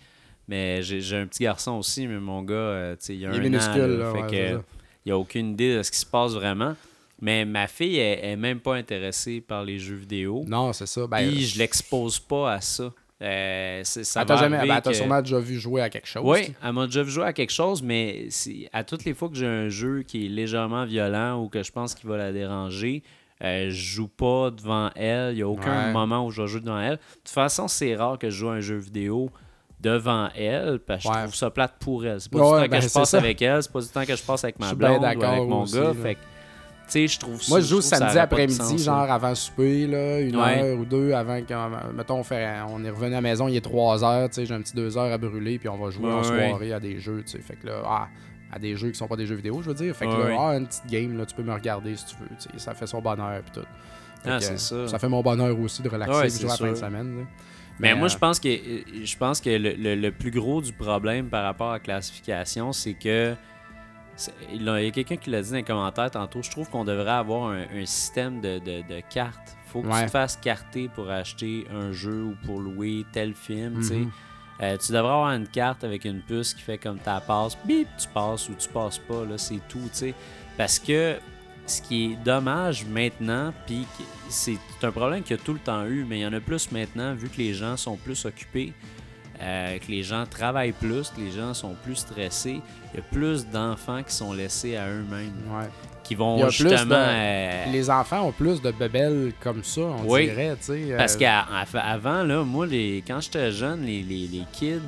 mais j'ai un petit garçon aussi, mais mon gars, euh, il a Il est un minuscule, an, là, fait ouais, que, il a aucune idée de ce qui se passe vraiment. Mais ma fille, elle, est même pas intéressée par les jeux vidéo. Non, c'est ça. Ben, Puis je l'expose pas à ça. Euh, ça Elle t'a jamais, ben, que- sûrement déjà vu jouer à quelque chose. Oui, elle m'a déjà joué à quelque chose, mais à toutes les fois que j'ai un jeu qui est légèrement violent ou que je pense qu'il va la déranger, euh, je joue pas devant elle. Il n'y a aucun Ouais. moment où je vais jouer devant elle. De toute façon, c'est rare que je joue à un jeu vidéo devant elle parce que Ouais. je trouve ça plate pour elle. C'est pas Ouais, du temps ben, que je c'est passe ça. avec elle, c'est pas du temps que je passe avec Je ma blonde ou avec mon aussi, gars. Fait sais, je trouve. Moi, je joue samedi après-midi, genre avant souper, là, une Ouais. heure ou deux avant qu'on. Mettons, on, fait, on est revenu à la maison, il est trois heures, tu sais, j'ai un petit deux heures à brûler, puis on va jouer en Ouais, soirée à des jeux, tu sais. Fait que là, ah, à des jeux qui sont pas des jeux vidéo, je veux dire. Fait que là, ah, une petite game, là, tu peux me regarder si tu veux, tu sais. Ça fait son bonheur, puis tout. Fait Ah, que, ça. Ça fait mon bonheur aussi de relaxer, jouer à la fin de semaine, là. Mais moi, euh, je pense que je pense que le, le- le plus gros du problème par rapport à la classification, c'est que il y a quelqu'un qui l'a dit dans les commentaires tantôt. Je trouve qu'on devrait avoir un, un système de, de, de cartes. Faut que Ouais. tu te fasses carter pour acheter un jeu ou pour louer tel film. tu sais. Mhm. Euh, tu devrais avoir une carte avec une puce qui fait comme ta passe, bip, tu passes ou tu passes pas, là, c'est tout, tu sais. Parce que ce qui est dommage maintenant, puis c'est un problème qu'il y a tout le temps eu, mais il y en a plus maintenant, vu que les gens sont plus occupés, euh, que les gens travaillent plus, que les gens sont plus stressés, il y a plus d'enfants qui sont laissés à eux-mêmes, Ouais. qui vont justement... de- euh, Les enfants ont plus de bebelles comme ça, on Oui. dirait, tu sais. Parce euh, qu'avant, là, moi, les, quand j'étais jeune, les, les, les kids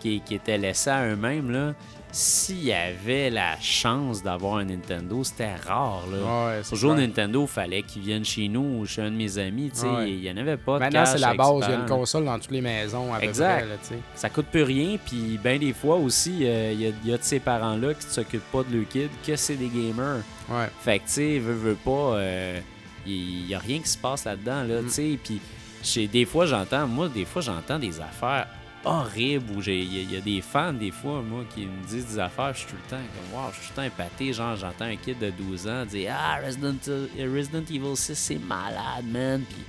qui, qui étaient laissés à eux-mêmes, là, s'il y avait la chance d'avoir un Nintendo, c'était rare. Là. Ouais, au clair. Nintendo, il fallait qu'ils viennent chez nous ou chez un de mes amis. Ouais. Il n'y en avait pas de Maintenant, c'est la base. Il y a une console dans toutes les maisons, à peu Exact. près, là, tu sais. Ça coûte plus rien, puis bien des fois aussi, euh, il y, a, il y a de ces parents-là qui ne s'occupent pas de leur kid, que c'est des gamers. Ouais. Fait que, tu sais, veut, veut pas, euh, il y a rien qui se passe là-dedans, Mm. là, sais. Puis, des fois, j'entends, moi, des fois, j'entends des affaires horribles où il y, a- il y a des fans, des fois, moi, qui me disent des affaires, je suis tout le temps comme, wow, je suis tout le temps épaté. Genre, j'entends un kid de 12 ans dire, ah, Resident, Resident Evil 6, c'est malade, man. Puis,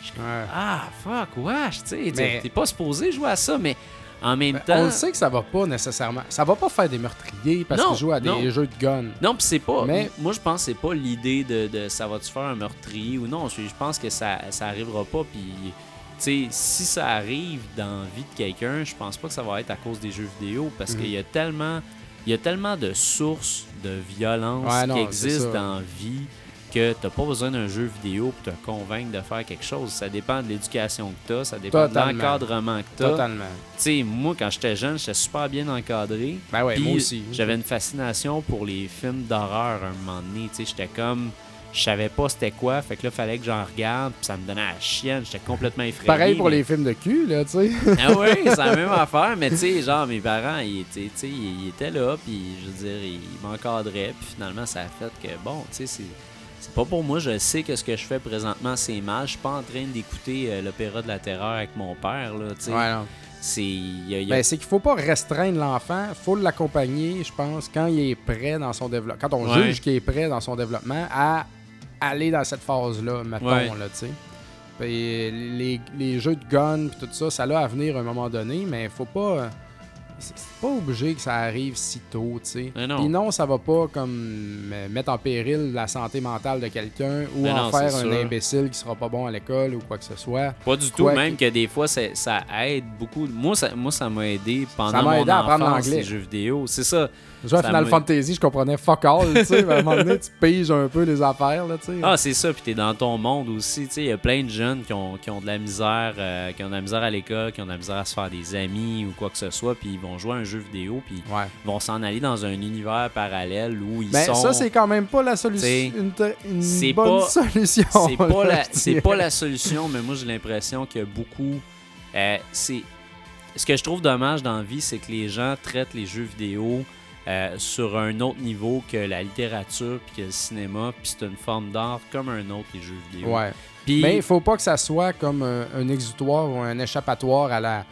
je suis comme, Ouais. ah, fuck, wesh, tu sais, t'es pas supposé jouer à ça, mais en même Ben, temps. On le sait que ça va pas nécessairement. Ça va pas faire des meurtriers parce qu'ils jouent à des non. jeux de gun. Non, puis c'est pas. Mais- Moi, je pense que c'est pas l'idée de, de ça va-tu faire un meurtrier ou non. Je, je pense que ça, ça arrivera pas. Puis, si ça arrive dans la vie de quelqu'un, je pense pas que ça va être à cause des jeux vidéo parce Mhm. qu'il y a tellement. Il y a tellement de sources de violence Ouais, non, qui existent dans la vie que t'as pas besoin d'un jeu vidéo pour te convaincre de faire quelque chose. Ça dépend de l'éducation que t'as, ça dépend Totalement. de l'encadrement que t'as. Totalement. Tu sais, moi, quand j'étais jeune, j'étais super bien encadré. Ben ouais, moi aussi. J'avais une fascination pour les films d'horreur à un moment donné. J'étais comme. Je savais pas c'était quoi, fait que là, fallait que j'en regarde, puis ça me donnait la chienne. J'étais complètement effrayé. Pareil pour mais- les films de cul, là, tu sais. Ah oui, c'est la même affaire, mais tu sais, genre, mes parents, ils, étaient- ils étaient là, puis je veux dire, ils m'encadraient, puis finalement, ça a fait que, bon, tu sais, c'est. C'est pas pour moi, je sais que ce que je fais présentement, c'est mal. Je suis pas en train d'écouter euh, l'opéra de la terreur avec mon père, là, tu sais. Ouais, non. C'est. a- Ben, c'est qu'il faut pas restreindre l'enfant, faut l'accompagner, je pense, quand il est prêt dans son développement. Quand on Ouais. juge qu'il est prêt dans son développement, à aller dans cette phase-là, mettons, Ouais. là, tu sais. Les, les jeux de gun puis tout ça, ça a à venir à un moment donné, mais faut pas. C'est pas obligé que ça arrive si tôt, tu sais. Non. Non, ça va pas comme mettre en péril la santé mentale de quelqu'un ou Mais en non, faire un sûr. imbécile qui sera pas bon à l'école ou quoi que ce soit. Pas du tout, même que des fois, ça aide beaucoup. Moi, ça moi, ça m'a aidé pendant Ça m'a mon aidé apprendre enfance, l'anglais. les jeux vidéo. C'est ça. Jouer à Final Fantasy, je comprenais fuck all, tu sais. à un moment donné, tu piges un peu les affaires, là, tu sais. Ah, c'est ça, puis t'es dans ton monde aussi. Tu sais, il y a plein de jeunes qui ont, qui ont de la misère, euh, qui ont de la misère à l'école, qui ont de la misère à se faire des amis ou quoi que ce soit, puis ils vont jouer à un jeu vidéo, puis Ouais. ils vont s'en aller dans un univers parallèle où ils Mais sont. ça, c'est quand même pas la solution. Une, une c'est bonne pas- solution. c'est pas, la, je c'est pas la solution, mais moi j'ai l'impression que beaucoup. euh, c'est ce que je trouve dommage dans la vie, c'est que les gens traitent les jeux vidéo euh, sur un autre niveau que la littérature puis que le cinéma, puis c'est une forme d'art comme un autre les jeux vidéo. Ouais. Mais il faut pas que ça soit comme un, un exutoire ou un échappatoire à la,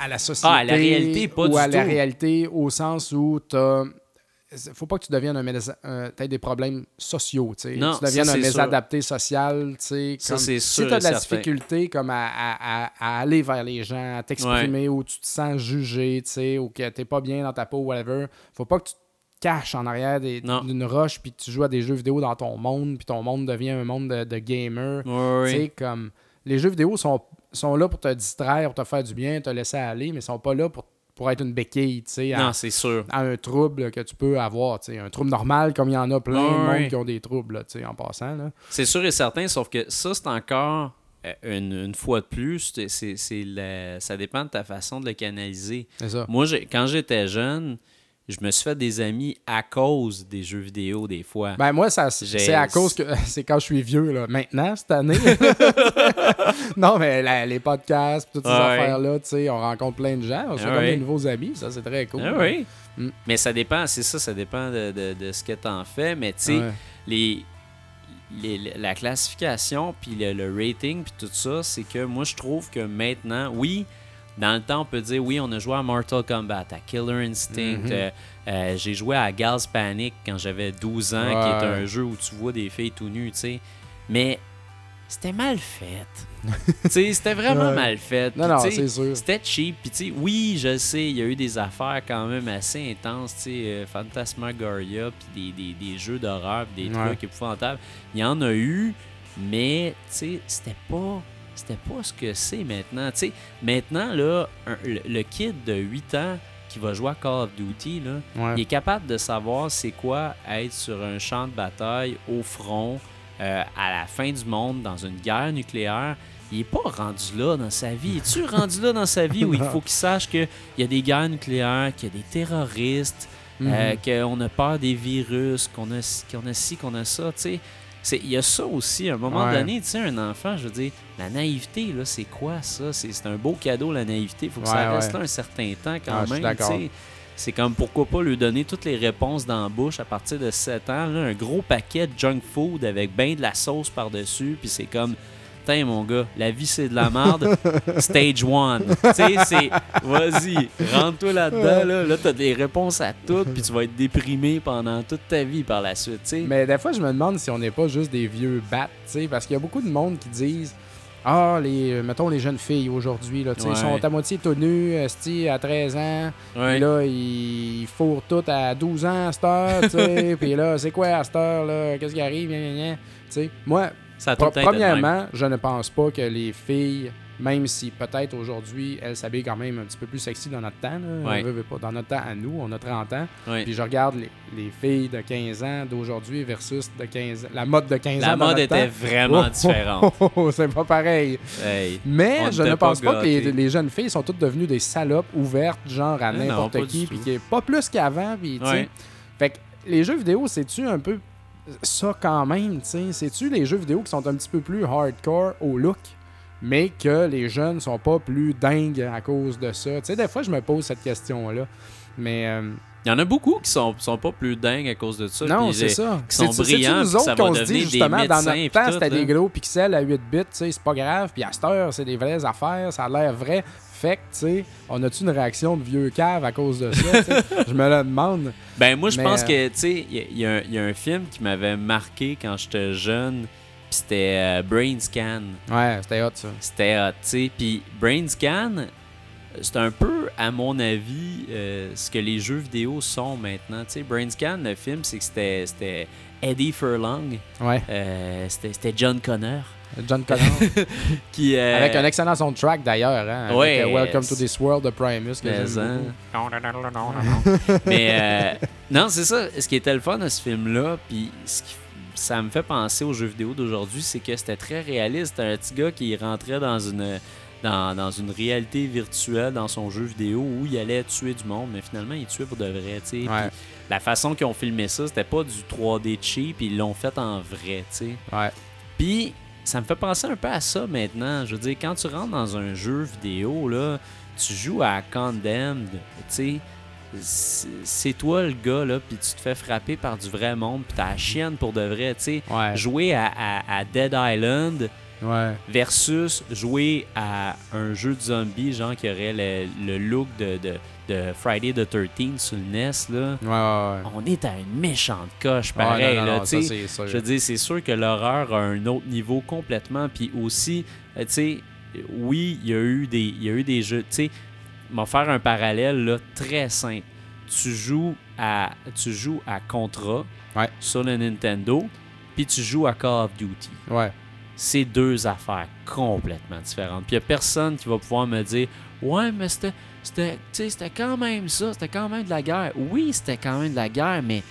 à la société. Ah, à la réalité, pas ou du à la réalité au sens où t'as. Faut pas que tu deviennes un, mésa- un t'aies des problèmes sociaux, tu sais. Non, tu deviennes ça, un mésadapté social, tu sais. Ça, comme- Si tu as de la certain. difficulté comme à, à- à- à aller vers les gens, à t'exprimer, ou tu te sens jugé, tu sais, ou que t'es pas bien dans ta peau, whatever, faut pas que tu te caches en arrière d'une roche puis que tu joues à des jeux vidéo dans ton monde, puis ton monde devient un monde de, de gamers. Ouais, Tu comme les jeux vidéo sont, sont là pour te distraire, pour te faire du bien, te laisser aller, mais sont pas là pour, pour être une béquille, tu sais, à, non, c'est sûr. à un trouble que tu peux avoir, tu sais, un trouble normal comme il y en a plein de monde qui ont des troubles, tu sais, en passant. C'est sûr et certain, sauf que ça, c'est encore euh, une, une fois de plus, c'est, ça dépend de ta façon de le canaliser. Ça. Moi, quand j'étais jeune, je me suis fait des amis à cause des jeux vidéo des fois. Ben moi, ça, c'est à cause que c'est quand je suis vieux, là. Maintenant, cette année. non, mais la- les podcasts, toutes ces affaires-là, tu sais, on rencontre plein de gens, on se fait Ah comme ouais. des nouveaux amis, ça, c'est très cool. Ah oui. Mm. Mais ça dépend, c'est ça, ça dépend de, de- de ce que tu en fais. Mais tu sais, Ouais. les, les- la classification, puis le, le rating, puis tout ça, c'est que moi, je trouve que maintenant, oui, dans le temps, on peut dire, oui, on a joué à Mortal Kombat, à Killer Instinct. Mhm. euh, euh, J'ai joué à Gals Panic quand j'avais 12 ans, qui est un jeu où tu vois des filles tout nues, tu sais. Mais c'était mal fait. tu sais, c'était vraiment Ouais. mal fait. Non, non, c'est sûr. c'était cheap. Puis, tu sais, oui, je sais, il y a eu des affaires quand même assez intenses, tu sais, euh, Phantasmagoria, puis des, des, des jeux d'horreur, des Ouais. trucs épouvantables. Il y en a eu, mais, tu sais, c'était pas. C'était pas ce que c'est maintenant. Maintenant, là, un- le, le kid de 8 ans qui va jouer à Call of Duty, là, Ouais. il est capable de savoir c'est quoi être sur un champ de bataille au front euh, à la fin du monde dans une guerre nucléaire. Il est pas rendu là dans sa vie. Es-tu rendu là dans sa vie où il faut qu'il sache qu'il y a des guerres nucléaires, qu'il y a des terroristes, euh, Mhm. qu'on a peur des virus, qu'on a, ci- qu'on a ci, qu'on a ça, tu sais? Il y a ça aussi, à un moment Ouais. donné, tu sais, un enfant, je veux dire, la naïveté, là, c'est quoi ça? C'est un beau cadeau, la naïveté. Il faut que ça reste là un certain temps quand Ah, même, tu d'accord. sais. C'est comme pourquoi pas lui donner toutes les réponses dans la bouche à partir de 7 ans. là, un gros paquet de junk food avec ben de la sauce par-dessus. Puis c'est comme, tiens mon gars, la vie c'est de la merde. Stage one. tu sais, c'est, vas-y, rentre-toi là-dedans. Là, là t'as des réponses à toutes. Puis tu vas être déprimé pendant toute ta vie par la suite. tu sais. Mais des fois, je me demande si on n'est pas juste des vieux sais, parce qu'il y a beaucoup de monde qui disent Ah, les, mettons les jeunes filles aujourd'hui, là, tu sais, ils Ouais. sont à moitié tout nus, à 13 ans, puis là, ils fourrent tout à 12 ans à cette heure, puis là, c'est quoi à cette heure, là, qu'est-ce qui arrive, gna, gna, gna. tu sais. Moi, ça a tout. Premièrement, je ne pense pas que les filles, même si peut-être aujourd'hui, elles s'habillent quand même un petit peu plus sexy dans notre temps, là, Ouais. on veut, veut pas, dans notre temps à nous, on a 30 ans, Ouais. puis je regarde les, les filles de 15 ans d'aujourd'hui versus de 15 la mode de 15 La ans dans mode était temps. vraiment Oh, différente. oh, oh, c'est pas pareil. Hey. Mais je ne pense pas pas que les, jeunes filles sont toutes devenues des salopes ouvertes, genre à n'importe qui, puis qui est pas plus qu'avant, puis tu sais. Ouais. Fait que les jeux vidéo, c'est-tu un peu ça quand même, tu sais? C'est-tu les jeux vidéo qui sont un petit peu plus hardcore au look, mais que les jeunes sont pas plus dingues à cause de ça? Tu sais, des fois, je me pose cette question-là. Mais euh, Il y en a beaucoup qui sont, sont pas plus dingues à cause de ça. non, c'est ça. qui sont brillants, nous autres qu'on se dit des justement, dans notre temps, c'était des gros pixels à 8 bits, tu sais, c'est pas grave. Puis à cette heure, c'est des vraies affaires, ça a l'air vrai. Fait que, tu sais, on a-tu une réaction de vieux cave à cause de ça? je me le demande. Ben moi je pense euh, que tu sais il y, a- y un- il y a un film qui m'avait marqué quand j'étais jeune c'était euh, Brain Scan. Ouais, c'était hot, ça. C'était hot, tu sais. Puis Brain Scan, c'est un peu, à mon avis, euh, ce que les jeux vidéo sont maintenant. Tu sais, Brain Scan, le film, c'est que c'était- Eddie Furlong, Ouais. euh, c'était John Connor. John Connor. Qui, euh, Avec un excellent soundtrack d'ailleurs. Hein, avec, euh, Welcome euh, to this world de Primus. Que Mais, j'aime hein. Mais euh, non, c'est ça. Ce qui était le fun de ce film-là, puis ce qui- ça me fait penser aux jeux vidéo d'aujourd'hui, c'est que c'était très réaliste. Un petit gars qui rentrait dans une dans, dans une réalité virtuelle dans son jeu vidéo où il allait tuer du monde, mais finalement il tuait pour de vrai. Ouais. La façon qu'ils ont filmé ça, c'était pas du 3D cheap, ils l'ont fait en vrai. Puis, ça me fait penser un peu à ça maintenant. Je veux dire, quand tu rentres dans un jeu vidéo, là, tu joues à Condemned, tu sais, c'est toi le gars, là, puis tu te fais frapper par du vrai monde, puis t'as la chienne pour de vrai, tu sais. Ouais. Jouer à, à- à Dead Island Ouais. versus jouer à un jeu de zombie, genre qui aurait le, le look de, de, de Friday the 13th sur le NES, là. Ouais, ouais, ouais. On est à une méchante coche, pareil, non, non, là, non, tu ça, sais. c'est sûr. Je veux dire, c'est sûr que l'horreur a un autre niveau complètement. Puis aussi, euh, tu sais, oui, il y a eu des, il y a eu des jeux. Tu sais, m'en faire un parallèle là, très simple. Tu joues à, tu joues à Contra sur le Nintendo, puis tu joues à Call of Duty. Ouais. C'est deux affaires complètement différentes. Puis il n'y a personne qui va pouvoir me dire Ouais, mais c'était, c'était, quand même ça, c'était quand même de la guerre. Oui, c'était quand même de la guerre, mais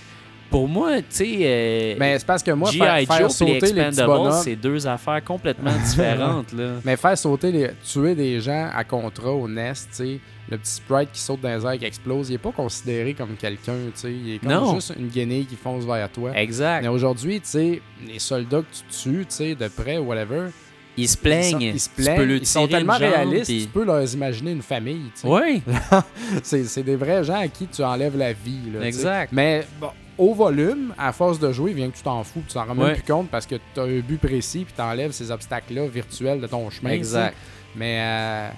pour moi, tu sais. euh, Mais c'est parce que moi, faire, faire Joe sauter les petits Expendables, bonhommes, c'est deux affaires complètement différentes. là. mais faire sauter, les, tuer des gens à contrat au nest, tu sais, le petit sprite qui saute dans les airs qui explose, il est pas considéré comme quelqu'un, tu sais. Il est comme Non. juste une guenille qui fonce vers toi. Exact. Mais aujourd'hui, tu sais, les soldats que tu tues, tu sais, de près, whatever, Ils se ils sont, plaignent. ils se Tu plaignent, peux ils sont tellement jambe, réalistes, puis- tu peux leur imaginer une famille, tu sais. Oui, C'est c'est des vrais gens à qui tu enlèves la vie, là, tu sais. exact. Mais bon, au volume, à force de jouer, vient que tu t'en fous, tu t'en rends même plus compte parce que tu as un but précis, puis tu enlèves ces obstacles-là virtuels de ton chemin. Exact. Mais, euh,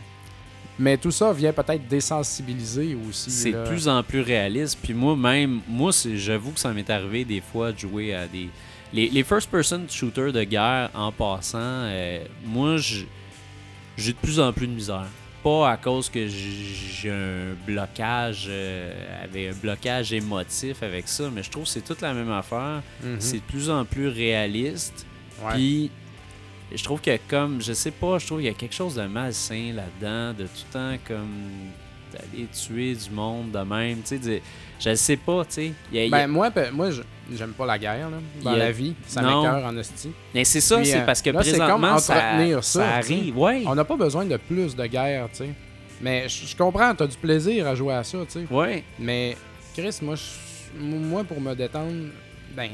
mais tout ça vient peut-être désensibiliser aussi. C'est de plus en plus réaliste. Puis moi, même, moi, j'avoue que ça m'est arrivé des fois de jouer à des. Les, les first-person shooters de guerre en passant, euh, moi, j'ai de plus en plus de misère. Pas à cause que j'ai un blocage, euh, avec un blocage émotif avec ça, mais je trouve que c'est toute la même affaire. Mhm. C'est de plus en plus réaliste. Puis, je trouve que comme, je sais pas, je trouve qu'il y a quelque chose de malsain là-dedans, de tout le temps comme d'aller tuer du monde de même, tu sais, je sais pas, tu sais. Il y a- il y a- Ben, moi, pe- moi j'aime pas la guerre là, dans a- la vie. Ça m'écœure en esti. Mais c'est ça, c'est euh, parce que là, c'est comme présentement, ça, entretenir ça, ça arrive, ouais. On n'a pas besoin de plus de guerre, tu sais. Mais je comprends, tu as du plaisir à jouer à ça, tu sais. Ouais, Mais Chris, moi, moi pour me détendre, ben,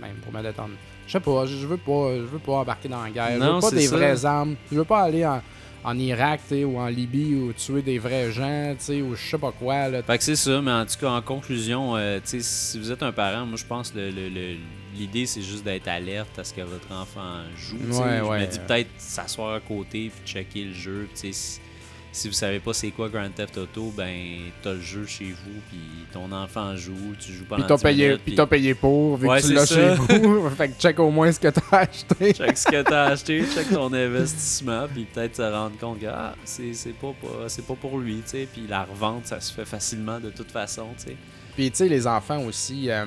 même pour me détendre, je sais pas, je veux pas, je veux pas embarquer dans la guerre. je veux pas des ça. vraies armes. Je veux pas aller en, en Irak, ou en Libye ou tuer des vrais gens, ou je sais pas quoi là. Fait que c'est ça, mais en tout cas, en conclusion, euh, si vous êtes un parent, moi je pense que le- l'idée c'est juste d'être alerte à ce que votre enfant joue. tu sais. Ouais, je ouais. me dis peut-être s'asseoir à côté puis checker le jeu. sais, Si, vous savez pas c'est quoi Grand Theft Auto, ben t'as le jeu chez vous, puis ton enfant joue, tu joues pendant Puis t'as 10 payé, minutes, puis t'as payé pour, vu Ouais, que tu c'est l'as ça. chez vous. fait que check au moins ce que t'as acheté. Check ce que t'as acheté, check ton investissement, puis peut-être te rendre compte que ah, c'est c'est pas, pas- c'est pas pour lui, tu sais. Puis la revente, ça se fait facilement de toute façon, tu sais. Puis tu sais, les enfants aussi, euh,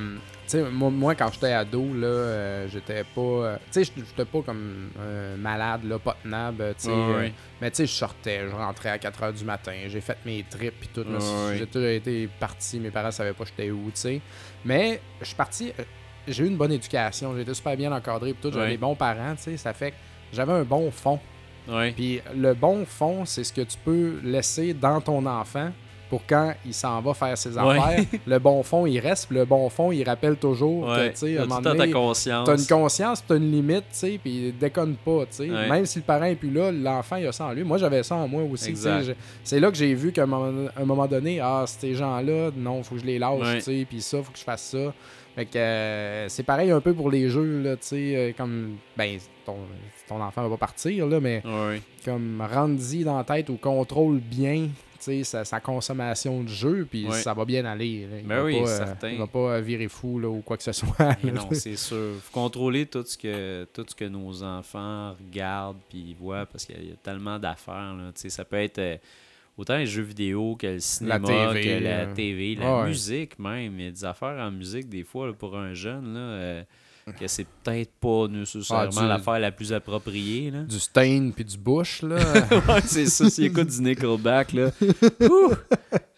sais, moi, moi, quand j'étais ado, là, euh, j'étais pas, euh, tu sais, j'étais pas comme euh, malade, là, pas tenable, tu sais. Ouais, euh, mais tu sais, je sortais, je rentrais à 4h du matin, j'ai fait mes trips puis tout. J'ai toujours été parti, mes parents savaient pas j'étais où, tu sais. Mais je suis parti, j'ai eu une bonne éducation, j'ai été super bien encadré puis tout, j'avais des bons parents, tu sais, ça fait que j'avais un bon fond. Puis le bon fond, c'est ce que tu peux laisser dans ton enfant pour quand il s'en va faire ses Ouais. affaires. Le bon fond, il reste. puis Le bon fond, il rappelle toujours Ouais. que, tu sais, à un moment donné, conscience. t'as une conscience, puis t'as une limite, tu sais, puis déconne pas, tu sais. Ouais. Même si le parent est plus là, l'enfant, il a ça en lui. Moi, j'avais ça en moi aussi, tu C'est là que j'ai vu qu'à un moment, un moment donné, ah, ces gens-là, non, faut que je les lâche, tu sais, puis ça, faut que je fasse ça. Fait que euh, c'est pareil un peu pour les jeux, là, tu sais, euh, comme, ben, ton, ton enfant va pas partir, là, mais Ouais. comme rendre-y dans la tête ou contrôle bien sa, sa consommation de jeu, puis ça va bien aller. là. Il Ben va oui, euh, va pas euh, virer fou là, ou quoi que ce soit. Non, c'est sûr. faut contrôler tout ce que tout ce que nos enfants regardent puis voient parce qu'il y, a- il y a tellement d'affaires. Ça peut être euh, autant les jeux vidéo que le cinéma, TV, que la là. TV, la ouais. musique même. Il y a des affaires en musique des fois là, pour un jeune là, euh, que c'est peut-être pas nécessairement Ah, l'affaire la plus appropriée. Là. du Stain puis du Bush, là. Ouais, c'est ça. S'il écoute du Nickelback, là.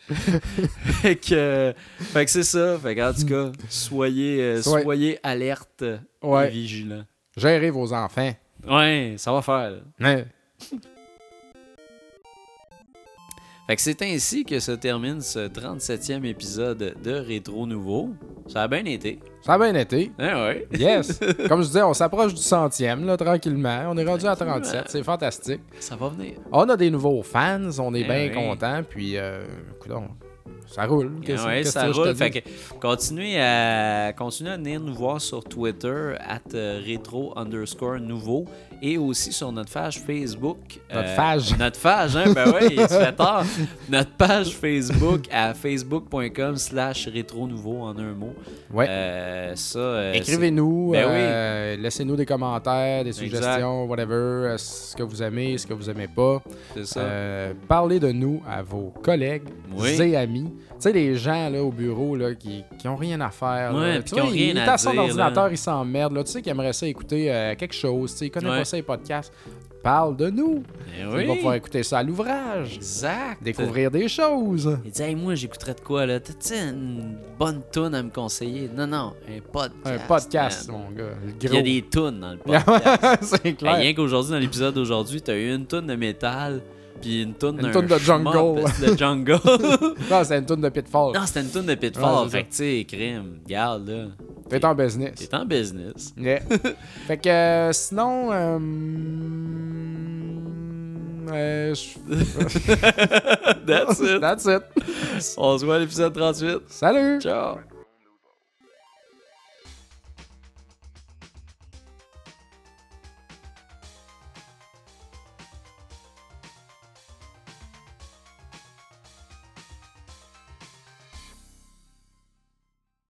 Fait que, fait que c'est ça. Fait que, en tout cas, soyez, euh, Soyez- soyez alerte Ouais. et vigilants. Gérez vos enfants. Ouais, ça va faire. Ouais. Fait que c'est ainsi que se termine ce 37e épisode de Rétro Nouveau. Ça a bien été. Ça a bien été. Hein, ouais. Yes. Comme je disais, on s'approche du centième, là, tranquillement. On est rendu à 37. C'est fantastique. Ça va venir. On a des nouveaux fans. On est Eh bien contents. Puis, euh, coudonc, ça roule. Qu'est-ce- ouais, ça que roule. Fait que continuez à, continuez à venir nous voir sur Twitter, at euh, rétro underscore nouveau, et aussi sur notre page Facebook. Notre page. Notre page, hein? Ben oui, tu fais tard. Notre page Facebook à facebook.com slash rétro nouveau en un mot. Ouais. Euh, ça. euh, Écrivez-nous, Ben euh, laissez-nous des commentaires, des Exact. suggestions, whatever, euh, ce que vous aimez, ce que vous aimez pas. c'est ça. Euh, parlez de nous à vos collègues Oui. et amis. Tu sais, les gens là, au bureau là, qui, qui ont rien à faire. là. Ouais, Tu puis vois, qui ont rien il est à son ordinateur, là. il s'emmerde. là. Tu sais qu'il aimerait ça écouter euh, quelque chose. Tu sais, il connaît Ouais. pas ça, les podcasts. Parle de nous. Eh Il oui. va pouvoir écouter ça à l'ouvrage. Exact. Découvrir des choses. Il dit, hey, moi, j'écouterais de quoi, là? T'as-tu une bonne toune à me conseiller? Non, non, un podcast. Un podcast, man. mon gars. Il y a des tunes dans le podcast. C'est clair. rien qu'aujourd'hui, dans l'épisode d'aujourd'hui, t'as eu une toune de métal, puis une toune Une toune de jungle. de jungle. Non, c'est une tourne de Pitfall. non, c'était une toune de Pitfall. Ouais, fait que, tu sais, crime, regarde, là. T'es en business. T'es en business. Yeah. fait que euh, sinon. Euh, euh, je- That's it. That's it. On se voit à l'épisode 38. Salut! Ciao.